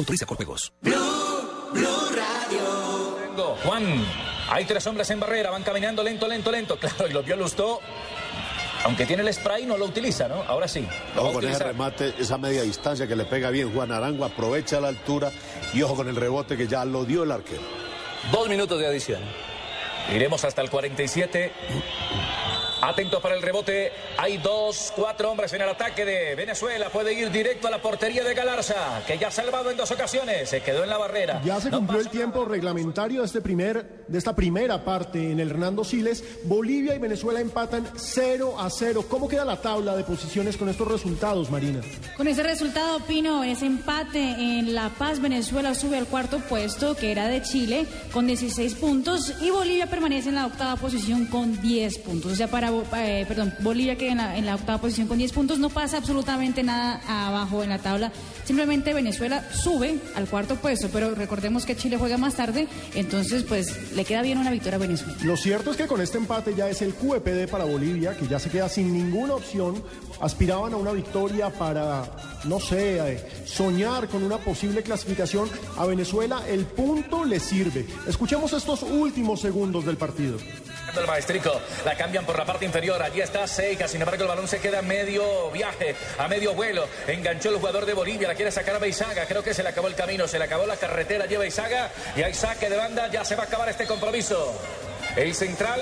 Autoriza con juegos. Juan, hay tres hombres en barrera, van caminando lento, lento, lento. Claro, y lo vio Lustó. Aunque tiene el spray, no lo utiliza, ¿no? Ahora sí. Ojo con ese remate, esa media distancia que le pega bien Juan Arango, aprovecha la altura y ojo con el rebote que ya lo dio el arquero. Dos minutos de adición. Iremos hasta el 47. Atentos para el rebote. Hay dos, cuatro hombres en el ataque de Venezuela. Puede ir directo a la portería de Galarza, que ya ha salvado en dos ocasiones. Se quedó en la barrera. Ya se No cumplió el tiempo reglamentario de, este primer, de esta primera parte en el Hernando Siles. Bolivia y Venezuela empatan 0 a 0. ¿Cómo queda la tabla de posiciones con estos resultados, Marina? Con ese resultado, Pino, ese empate en La Paz, Venezuela sube al cuarto puesto, que era de Chile, con 16 puntos, y Bolivia permanece en la octava posición con 10 puntos. O sea, para, Eh, perdón, Bolivia queda en la, en la octava posición con 10 puntos, no pasa absolutamente nada abajo en la tabla. Simplemente Venezuela sube al cuarto puesto, pero recordemos que Chile juega más tarde, entonces pues le queda bien una victoria a Venezuela. Lo cierto es que con este empate ya es el QEPD para Bolivia, que ya se queda sin ninguna opción. Aspiraban a una victoria para, no sé, eh, soñar con una posible clasificación. A Venezuela el punto le sirve. Escuchemos estos últimos segundos del partido. El maestrico, la cambian por la parte inferior, allí está Seika, sin embargo el balón se queda a medio viaje, a medio vuelo, enganchó el jugador de Bolivia, la quiere sacar a Beizaga, creo que se le acabó el camino, se le acabó la carretera, lleva Beizaga y hay saque de banda, ya se va a acabar este compromiso. El central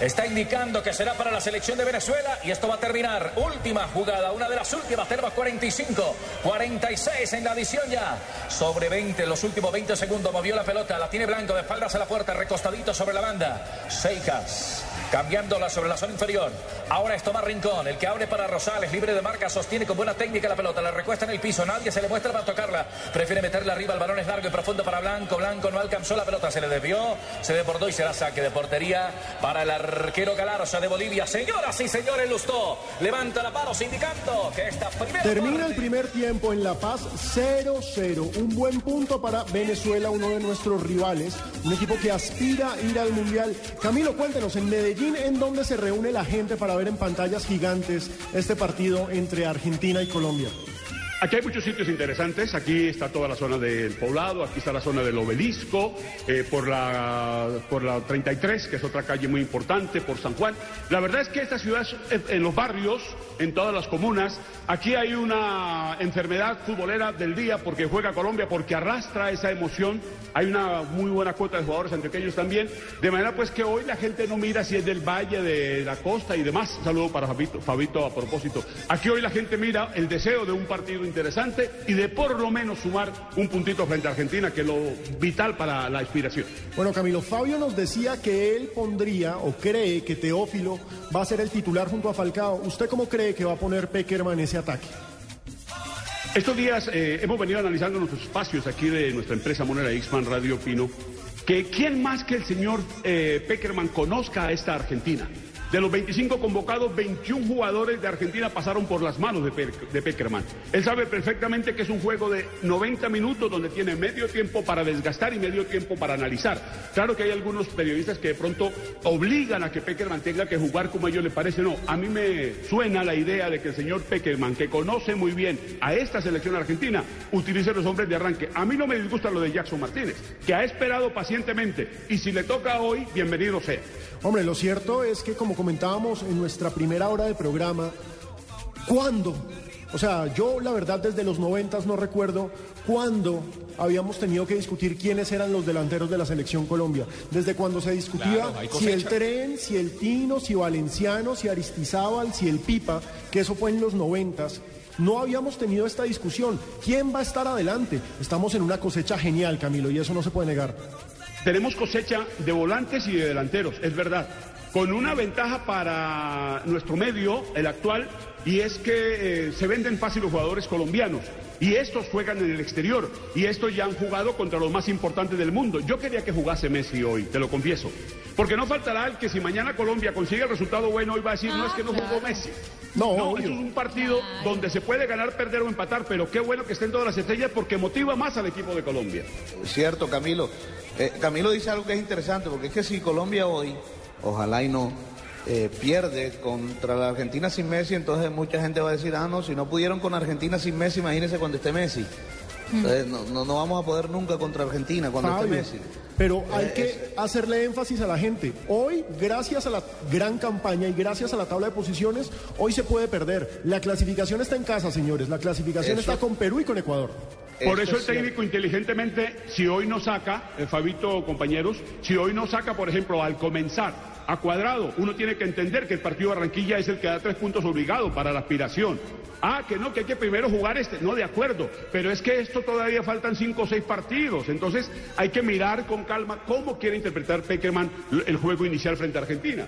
está indicando que será para la selección de Venezuela y esto va a terminar. Última jugada, una de las últimas, tenemos 45, 46 en la adición ya. Sobre 20, los últimos 20 segundos movió la pelota, la tiene Blanco de espaldas a la puerta, recostadito sobre la banda. Seicas. Cambiándola sobre la zona inferior. Ahora es Tomás Rincón, el que abre para Rosales, libre de marca, sostiene con buena técnica la pelota, la recuesta en el piso, nadie se le muestra para tocarla. Prefiere meterla arriba, el balón es largo y profundo para Blanco. Blanco no alcanzó la pelota, se le desvió, se desbordó y será saque de portería para el arquero Galarza de Bolivia. Señoras y señores, Lustó levanta la mano indicando que esta primera Termina el primer tiempo en La Paz 0-0. Un buen punto para Venezuela, uno de nuestros rivales. Un equipo que aspira a ir al Mundial. Camilo, cuéntenos, en Medellín, ¿en dónde se reúne la gente para ver en pantallas gigantes este partido entre Argentina y Colombia? Aquí hay muchos sitios interesantes. Aquí está toda la zona del poblado, aquí está la zona del obelisco, eh, por, la, por la 33, que es otra calle muy importante, por San Juan. La verdad es que esta ciudad, en los barrios, en todas las comunas, aquí hay una enfermedad futbolera del día porque juega Colombia, porque arrastra esa emoción. Hay una muy buena cuota de jugadores antioqueños también. De manera pues que hoy la gente no mira si es del valle, de la costa y demás. Saludo para Fabito, Fabito a propósito. Aquí hoy la gente mira el deseo de un partido interesante y de por lo menos sumar un puntito frente a Argentina, que es lo vital para la inspiración. Bueno, Camilo, Fabio nos decía que él pondría o cree que Teófilo va a ser el titular junto a Falcao. ¿Usted cómo cree que va a poner Peckerman ese ataque? Estos días eh, hemos venido analizando nuestros espacios aquí de nuestra empresa Monera Xman Radio Pino, que quién más que el señor eh, Peckerman conozca a esta Argentina. De los 25 convocados, 21 jugadores de Argentina pasaron por las manos de, Pe- de Peckerman. Él sabe perfectamente que es un juego de 90 minutos donde tiene medio tiempo para desgastar y medio tiempo para analizar. Claro que hay algunos periodistas que de pronto obligan a que Peckerman tenga que jugar como a ellos les parece. No, a mí me suena la idea de que el señor Peckerman, que conoce muy bien a esta selección argentina, utilice los hombres de arranque. A mí no me disgusta lo de Jackson Martínez, que ha esperado pacientemente y si le toca hoy, bienvenido sea. Hombre, lo cierto es que como comentábamos en nuestra primera hora de programa, ¿cuándo? O sea, yo la verdad desde los noventas no recuerdo cuándo habíamos tenido que discutir quiénes eran los delanteros de la selección Colombia. Desde cuando se discutía Claro, si el. Tren, si el Tino, si Valenciano, si Aristizábal, si el Pipa, que eso fue en los noventas. No habíamos tenido esta discusión. ¿Quién va a estar adelante? Estamos en una cosecha genial, Camilo, y eso no se puede negar. Tenemos cosecha de volantes y de delanteros, es verdad. Con una ventaja para nuestro medio, el actual, y es que eh, se venden fácil los jugadores colombianos. Y estos juegan en el exterior. Y estos ya han jugado contra los más importantes del mundo. Yo quería que jugase Messi hoy, te lo confieso. Porque no faltará el que si mañana Colombia consigue el resultado bueno, hoy va a decir, no es que no jugó Messi. No, No, eso es un partido donde se puede ganar, perder o empatar, pero qué bueno que estén todas las estrellas porque motiva más al equipo de Colombia. Cierto, Camilo. Eh, Camilo dice algo que es interesante, porque es que si Colombia hoy, ojalá y no, eh, pierde contra la Argentina sin Messi, entonces mucha gente va a decir, ah, no, si no pudieron con Argentina sin Messi, imagínense cuando esté Messi. Entonces, no, no, no vamos a poder nunca contra Argentina cuando Fabio, esté Messi. Pero hay Eh, que hacerle énfasis a la gente. Hoy, gracias a la gran campaña y gracias a la tabla de posiciones, hoy se puede perder. La clasificación está en casa, señores. La clasificación Eso- está con Perú y con Ecuador. Por Esto eso el cierto. técnico inteligentemente, si hoy no saca, eh, Fabito, compañeros, si hoy no saca, por ejemplo, al comenzar a cuadrado, uno tiene que entender que el partido de Barranquilla es el que da tres puntos obligado para la aspiración. Ah, que no, que hay que primero jugar este. No, de acuerdo. Pero es que esto todavía faltan cinco o seis partidos. Entonces hay que mirar con calma cómo quiere interpretar Peckerman el juego inicial frente a Argentina.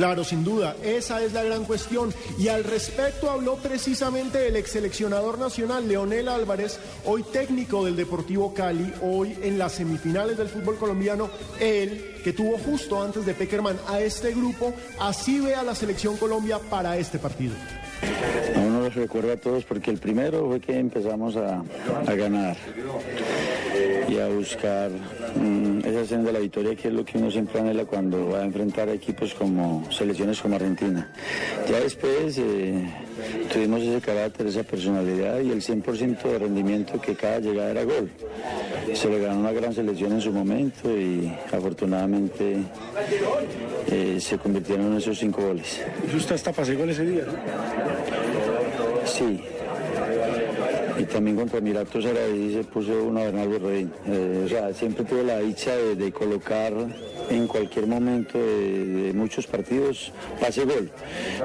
Claro, sin duda, esa es la gran cuestión. Y al respecto habló precisamente el ex seleccionador nacional, Leonel Álvarez, hoy técnico del Deportivo Cali, hoy en las semifinales del fútbol colombiano, él, que tuvo justo antes de Peckerman a este grupo, así ve a la selección Colombia para este partido. A uno los recuerda a todos porque el primero fue que empezamos a, a ganar y a buscar mm, esa senda de la victoria que es lo que uno siempre anhela cuando va a enfrentar a equipos como selecciones como Argentina. Ya después eh, tuvimos ese carácter, esa personalidad y el 100% de rendimiento que cada llegada era gol. Se le ganó una gran selección en su momento y afortunadamente eh, se convirtieron en esos cinco goles. ¿Y usted hasta pasé gol ese día? Sí. Y también contra Emiratos Árabes se puso uno a Bernardo Redín. Eh, o sea, siempre tuve la dicha de, de colocar en cualquier momento de, de muchos partidos pase gol.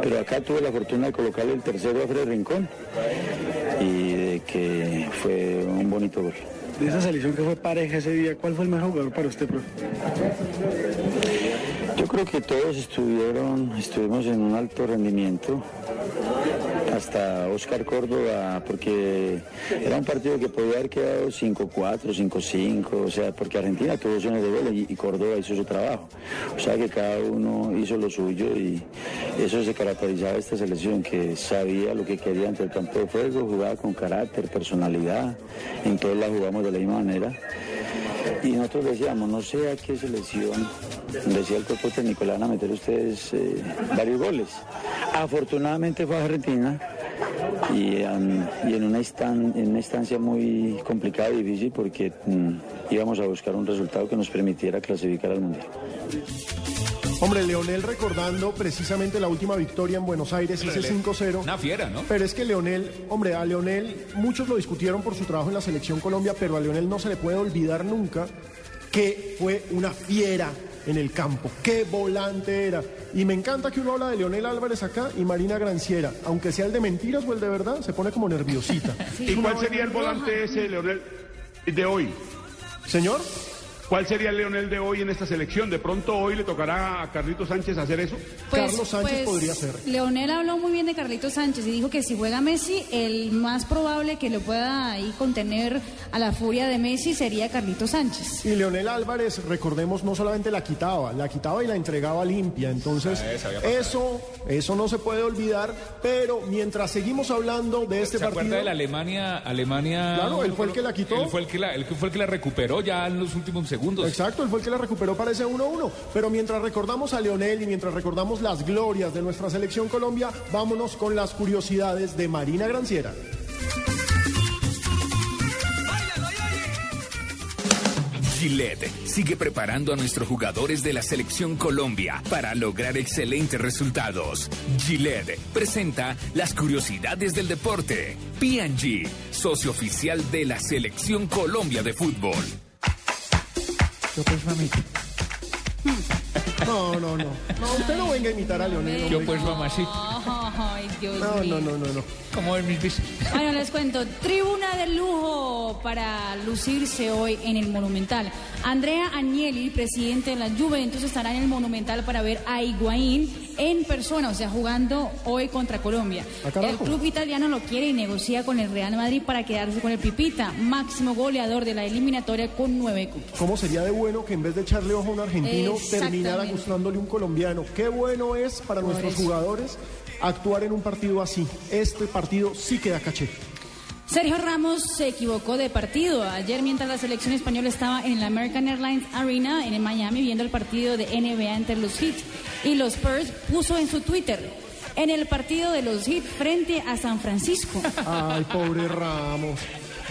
Pero acá tuve la fortuna de colocarle el tercero a Fred Rincón y de que fue un bonito gol. De esa selección que fue pareja ese día, ¿cuál fue el mejor jugador para usted, profe? Yo creo que todos estuvieron, estuvimos en un alto rendimiento, hasta Oscar Córdoba, porque era un partido que podía haber quedado 5-4, 5-5, o sea, porque Argentina tuvo opciones de gol y, Córdoba hizo su trabajo. O sea que cada uno hizo lo suyo y eso se caracterizaba esta selección, que sabía lo que quería ante el campo de fuego, jugaba con carácter, personalidad, en todos la jugamos de la misma manera. Y nosotros decíamos, no sé a qué selección, decía el cuerpo técnico, le van a meter ustedes eh, varios goles. Afortunadamente fue a Argentina y, y en, una instan- instancia muy complicada y difícil porque mm, íbamos a buscar un resultado que nos permitiera clasificar al Mundial. Hombre, Leonel recordando precisamente la última victoria en Buenos Aires, ese 5-0. Una fiera, ¿no? Pero es que Leonel, hombre, a Leonel, muchos lo discutieron por su trabajo en la selección Colombia, pero a Leonel no se le puede olvidar nunca que fue una fiera en el campo. Qué volante era. Y me encanta que uno habla de Leonel Álvarez acá y Marina Granciera. Aunque sea el de mentiras o el de verdad, se pone como nerviosita. ¿Y cuál sería el volante ese, Leonel, de hoy? Señor. ¿Cuál sería el Leonel de hoy en esta selección? ¿De pronto hoy le tocará a Carlitos Sánchez hacer eso? Pues- pues, ser. Leonel habló muy bien de Carlitos Sánchez y dijo que si juega Messi, el más probable que lo pueda ahí contener a la furia de Messi sería Carlitos Sánchez. Y Leonel Álvarez, recordemos, no solamente la quitaba, la quitaba y la entregaba limpia. Entonces, eso, eso no se puede olvidar. Pero mientras seguimos hablando de este ¿Se acuerda partido. de la Alemania? Alemania. Claro, él fue el que la quitó. Él fue el que la, él fue el que la recuperó ya en los últimos segundos. Exacto, él fue el que la recuperó para ese 1-1. Pero mientras recordamos a Leonel y mientras recordamos las glorias de nuestra selección Colombia, vámonos con las curiosidades de Marina Granciera. Gillette sigue preparando a nuestros jugadores de la selección Colombia para lograr excelentes resultados. Gillette presenta las curiosidades del deporte. PG, socio oficial de la selección Colombia de fútbol. No, no, no. No, usted no venga a imitar a Leonel. Yo pues mamacita. Ay, Dios No, mío. no, no, no, no. ¿Cómo ven mis bichos? Bueno, les cuento, tribuna de lujo para lucirse hoy en el Monumental. Andrea Agnelli, presidente de la Juventus, estará en el Monumental para ver a Higuaín en persona, o sea, jugando hoy contra Colombia. Ah, el club italiano lo quiere y negocia con el Real Madrid para quedarse con el Pipita, máximo goleador de la eliminatoria con nueve cupos. ¿Cómo sería de bueno que en vez de echarle ojo a un argentino terminara gustándole un colombiano? Qué bueno es para Por nuestros eso. jugadores actuar en un partido así. Este partido sí queda caché. Sergio Ramos se equivocó de partido. Ayer, mientras la selección española estaba en la American Airlines Arena en Miami viendo el partido de NBA entre los Heat y los Spurs, puso en su Twitter, en el partido de los Heat frente a San Francisco. Ay, pobre Ramos.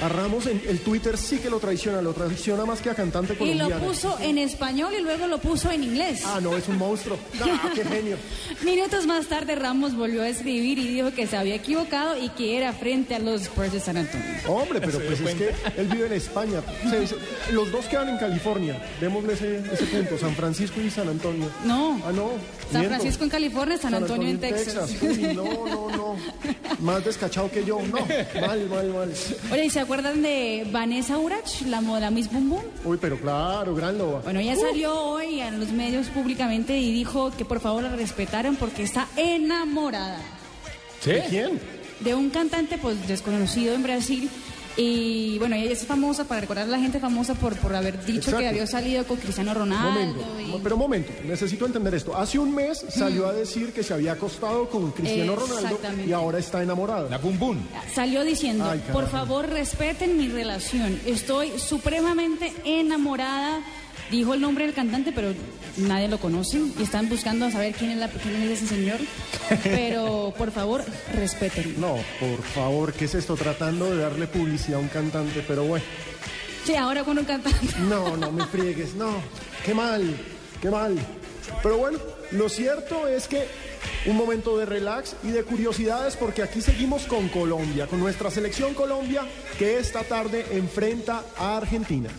A Ramos en el Twitter sí que lo traiciona, lo traiciona más que a cantante Y lo puso en español y luego lo puso en inglés. Ah, no, es un monstruo. Ah, qué genio. Minutos más tarde Ramos volvió a escribir y dijo que se había equivocado y que era frente a los Spurs de San Antonio. Hombre, pero pues es que él vive en España. Se los dos quedan en California. Démosle ese, ese punto, San Francisco y San Antonio. No. Ah, no. San miento. Francisco en California, San, Antonio, en Texas. Uy, no, no, no. Más descachado que yo. No, mal, mal, mal. Oye, ¿y se acuerdan de Vanessa Urach, la moda Miss Boom Boom? Uy, pero claro, gran loba. Bueno, ella Uh, salió hoy a los medios públicamente y dijo que por favor la respetaran porque está enamorada ¿De quién? de un cantante pues desconocido en Brasil. Y bueno, ella es famosa, para recordar a la gente famosa por, por haber dicho Exacto. que había salido con Cristiano Ronaldo. Momento, y- pero momento, necesito entender esto. Hace un mes salió a decir que se había acostado con Cristiano Ronaldo y ahora está enamorada. La bum bum. Salió diciendo, Ay, por favor respeten mi relación, estoy supremamente enamorada. Dijo el nombre del cantante, pero nadie lo conoce y están buscando saber quién es, la, quién es ese señor. Pero por favor, respeten. No, por favor, ¿qué es esto? Tratando de darle publicidad a un cantante, pero bueno. Sí, ahora con un cantante. No, no me friegues, no. Qué mal, qué mal. Pero bueno, lo cierto es que un momento de relax y de curiosidades porque aquí seguimos con Colombia, con nuestra selección Colombia que esta tarde enfrenta a Argentina.